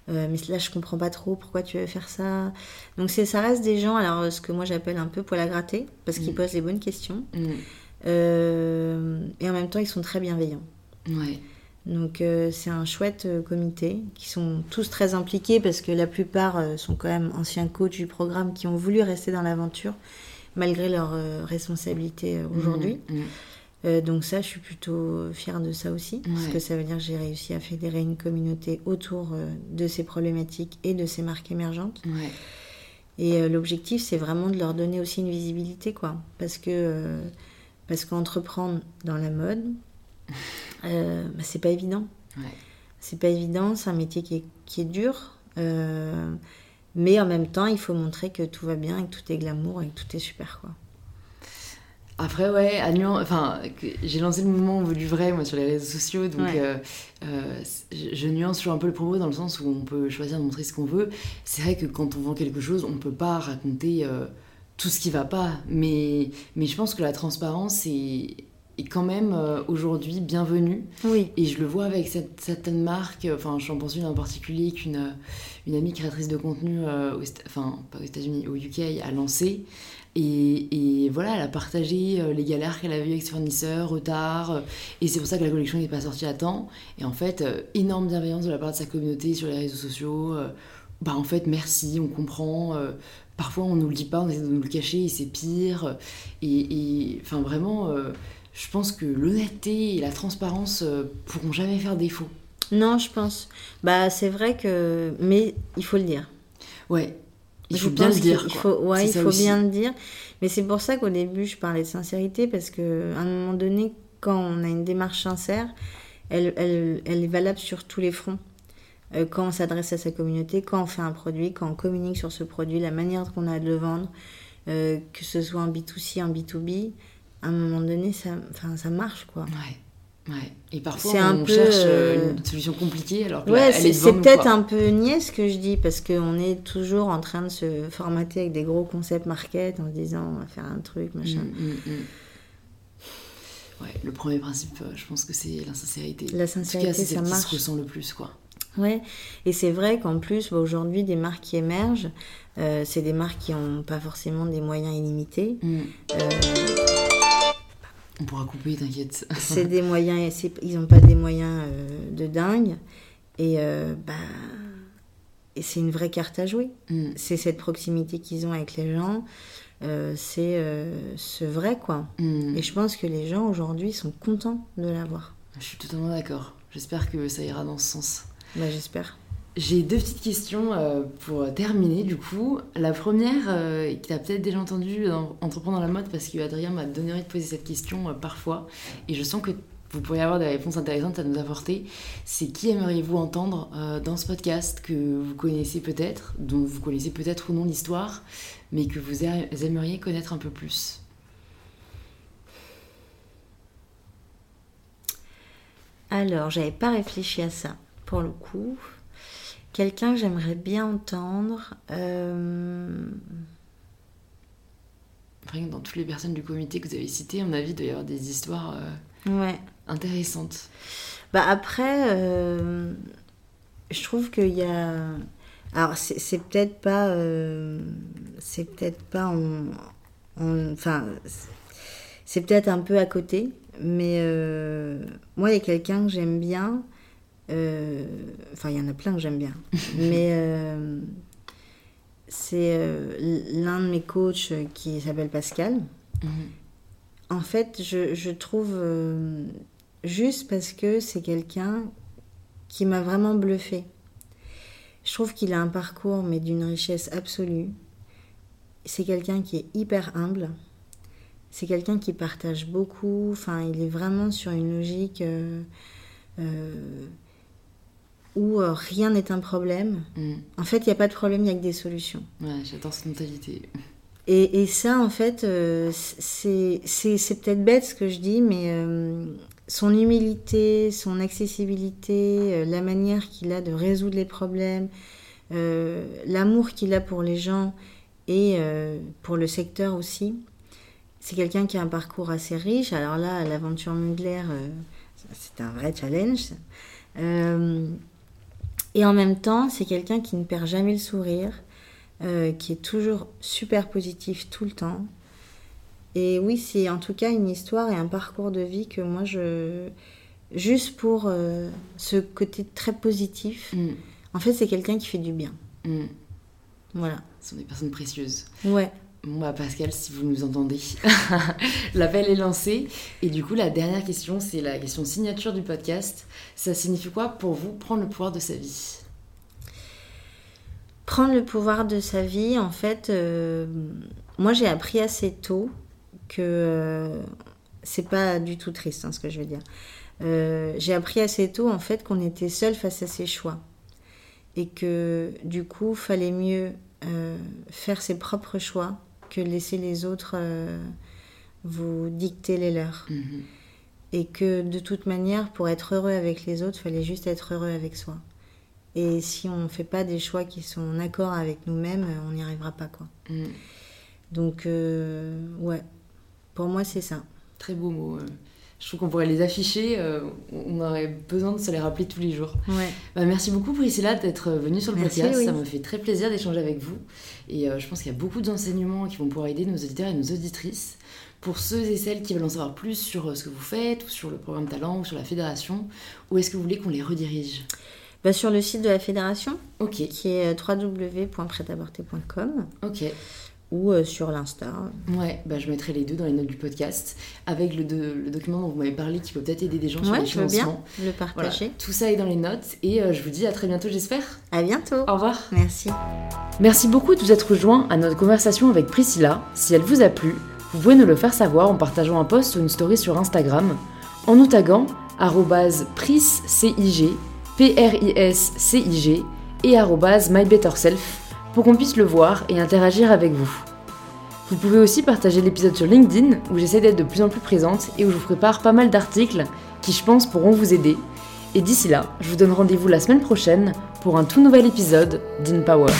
Euh, mais là, je comprends pas trop pourquoi tu veux faire ça. Donc, ça reste des gens, alors ce que moi j'appelle un peu poil à gratter, parce qu'ils mhm. posent les bonnes questions. Mhm. Euh, et en même temps, ils sont très bienveillants. Ouais. Donc, euh, c'est un chouette comité qui sont tous très impliqués parce que la plupart sont quand même anciens coachs du programme qui ont voulu rester dans l'aventure malgré leur euh, responsabilité euh, aujourd'hui. Mmh, mmh. Euh, donc ça, je suis plutôt fière de ça aussi, parce que ça veut dire que j'ai réussi à fédérer une communauté autour de ces problématiques et de ces marques émergentes. Et l'objectif, c'est vraiment de leur donner aussi une visibilité, quoi. Parce que parce qu'entreprendre dans la mode, bah, c'est pas évident. C'est pas évident, c'est un métier qui est, qui est dur. Mais en même temps, il faut montrer que tout va bien que tout est glamour et que tout est super. Quoi. Après, ouais, à enfin, j'ai lancé le mouvement du vrai, moi, sur les réseaux sociaux, donc euh, euh, je, nuance toujours un peu le propos dans le sens où on peut choisir de montrer ce qu'on veut. C'est vrai que quand on vend quelque chose, on ne peut pas raconter euh, tout ce qui va pas, mais, mais je pense que la transparence est, est quand même aujourd'hui bienvenue. Oui. Et je le vois avec cette, certaines marques, enfin, j'en pense une en particulier qu'une une amie créatrice de contenu, enfin, pas aux États-Unis, au UK, a lancé. Et, voilà, elle a partagé euh, les galères qu'elle avait eues avec ses fournisseurs, retard, euh, et c'est pour ça que la collection n'est pas sortie à temps. Et en fait, euh, énorme bienveillance de la part de sa communauté sur les réseaux sociaux. bah en fait, merci, on comprend. parfois, on nous le dit pas, on essaie de nous le cacher, et c'est pire. Et enfin, vraiment, je pense que l'honnêteté et la transparence pourront jamais faire défaut. Non, je pense. Bah, c'est vrai que. Mais il faut le dire. Ouais, il faut bien le dire. Il faut, ouais, il faut bien le dire. Mais c'est pour ça qu'au début, je parlais de sincérité, parce qu'à un moment donné, quand on a une démarche sincère, elle, elle, elle est valable sur tous les fronts. Euh, quand on s'adresse à sa communauté, quand on fait un produit, quand on communique sur ce produit, la manière qu'on a de le vendre, euh, que ce soit en B2C, en B2B, à un moment donné, ça, ça marche, quoi. Ouais. Ouais. Et parfois, on cherche euh, euh, une solution compliquée alors que ouais, c'est peut-être un peu niais ce que je dis parce qu'on est toujours en train de se formater avec des gros concepts market en se disant on va faire un truc, machin. Mm, mm, mm. Ouais, le premier principe, euh, je pense que c'est la sincérité. La sincérité, en tout cas, ça marche. se ressent le plus, quoi. Ouais, et c'est vrai qu'en plus, bah, aujourd'hui, des marques qui émergent, c'est des marques qui n'ont pas forcément des moyens illimités. On pourra couper, t'inquiète. c'est des moyens, ils n'ont pas des moyens euh, de dingue. Et, euh, bah, et c'est une vraie carte à jouer. Mm. C'est cette proximité qu'ils ont avec les gens. Euh, c'est ce vrai, quoi. Mm. Et je pense que les gens aujourd'hui sont contents de l'avoir. Je suis totalement d'accord. J'espère que ça ira dans ce sens. Bah, j'espère. J'ai deux petites questions euh, pour terminer du coup. La première, euh, qui tu peut-être déjà entendu dans Entreprendre dans la mode, parce que Adrien m'a donné envie de poser cette question euh, parfois, et je sens que vous pourriez avoir des réponses intéressantes à nous apporter. C'est qui aimeriez-vous entendre dans ce podcast que vous connaissez peut-être, dont vous connaissez peut-être ou non l'histoire, mais que vous aimeriez connaître un peu plus? Alors, j'avais pas réfléchi à ça pour le coup. Quelqu'un que j'aimerais bien entendre. Euh... dans toutes les personnes du comité que vous avez citées, on a vu d'ailleurs des histoires euh, ouais. intéressantes. Bah après, euh, je trouve qu'il y a. Alors, c'est peut-être pas. Euh, c'est peut-être pas en. Enfin, c'est peut-être un peu à côté, mais moi, il y a quelqu'un que j'aime bien euh, enfin, il y en a plein que j'aime bien. *laughs* Mais euh, c'est euh, l'un de mes coachs qui s'appelle Pascal. Mhm. En fait, je, je trouve juste parce que c'est quelqu'un qui m'a vraiment bluffé. Je trouve qu'il a un parcours, mais d'une richesse absolue. C'est quelqu'un qui est hyper humble. C'est quelqu'un qui partage beaucoup. Enfin, il est vraiment sur une logique où euh, rien n'est un problème. Mm. En fait, il n'y a pas de problème, il n'y a que des solutions. Ouais, j'adore cette mentalité. Et, et, ça, en fait, euh, c'est peut-être bête ce que je dis, mais euh, son humilité, son accessibilité, la manière qu'il a de résoudre les problèmes, l'amour qu'il a pour les gens et pour le secteur aussi. C'est quelqu'un qui a un parcours assez riche. Alors là, l'aventure Mugler, c'est un vrai challenge. Et en même temps, c'est quelqu'un qui ne perd jamais le sourire, euh, qui est toujours super positif tout le temps. Et oui, c'est en tout cas une histoire et un parcours de vie que moi, je... Juste pour euh, ce côté très positif, mm. en fait, c'est quelqu'un qui fait du bien. Mm. Voilà. Ce sont des personnes précieuses. Ouais. Bon bah Pascal, si vous nous entendez, *laughs* l'appel est lancé. Et du coup, la dernière question, c'est la question signature du podcast. Ça signifie quoi pour vous prendre le pouvoir de sa vie? Prendre le pouvoir de sa vie, en fait, euh, moi j'ai appris assez tôt que euh, c'est pas du tout triste hein, ce que je veux dire. Euh, j'ai appris assez tôt en fait qu'on était seul face à ses choix et que du coup fallait mieux faire ses propres choix que laisser les autres euh, vous dicter les leurs. Mhm. Et que de toute manière, pour être heureux avec les autres, il fallait juste être heureux avec soi. Et si on ne fait pas des choix qui sont en accord avec nous-mêmes, on n'y arrivera pas. quoi. Mhm. Donc, euh, ouais, pour moi, c'est ça. Très beau mot. euh. Je trouve qu'on pourrait les afficher, euh, on aurait besoin de se les rappeler tous les jours. Ouais. Bah, merci beaucoup Priscilla d'être venue sur le Merci, podcast, oui. ça me fait très plaisir d'échanger avec vous. Et euh, je pense qu'il y a beaucoup d'enseignements qui vont pouvoir aider nos auditeurs et nos auditrices. Pour ceux et celles qui veulent en savoir plus sur euh, ce que vous faites, ou sur le programme Talent, ou sur la fédération, où est-ce que vous voulez qu'on les redirige? Bah, sur le site de la fédération, qui est euh, www.prêtaborter.com ok. Ou euh, sur l'Insta. Ouais, bah, je mettrai les deux dans les notes du podcast, avec le, de- le document dont vous m'avez parlé qui peut peut-être aider des gens sur Ouais, les je veux bien le Voilà, partager. tout ça est dans les notes, et euh, je vous dis à très bientôt j'espère. À bientôt. Au revoir Merci. Merci beaucoup de vous être rejoint à notre conversation avec Priscilla. Si elle vous a plu, vous pouvez nous le faire savoir en partageant un post ou une story sur Instagram, en nous taguant priscig, P-R-I-S-C-I-G et mybetterself pour qu'on puisse le voir et interagir avec vous. Vous pouvez aussi partager l'épisode sur LinkedIn où j'essaie d'être de plus en plus présente et où je vous prépare pas mal d'articles qui je pense pourront vous aider. Et d'ici là, je vous donne rendez-vous la semaine prochaine pour un tout nouvel épisode d'InPower.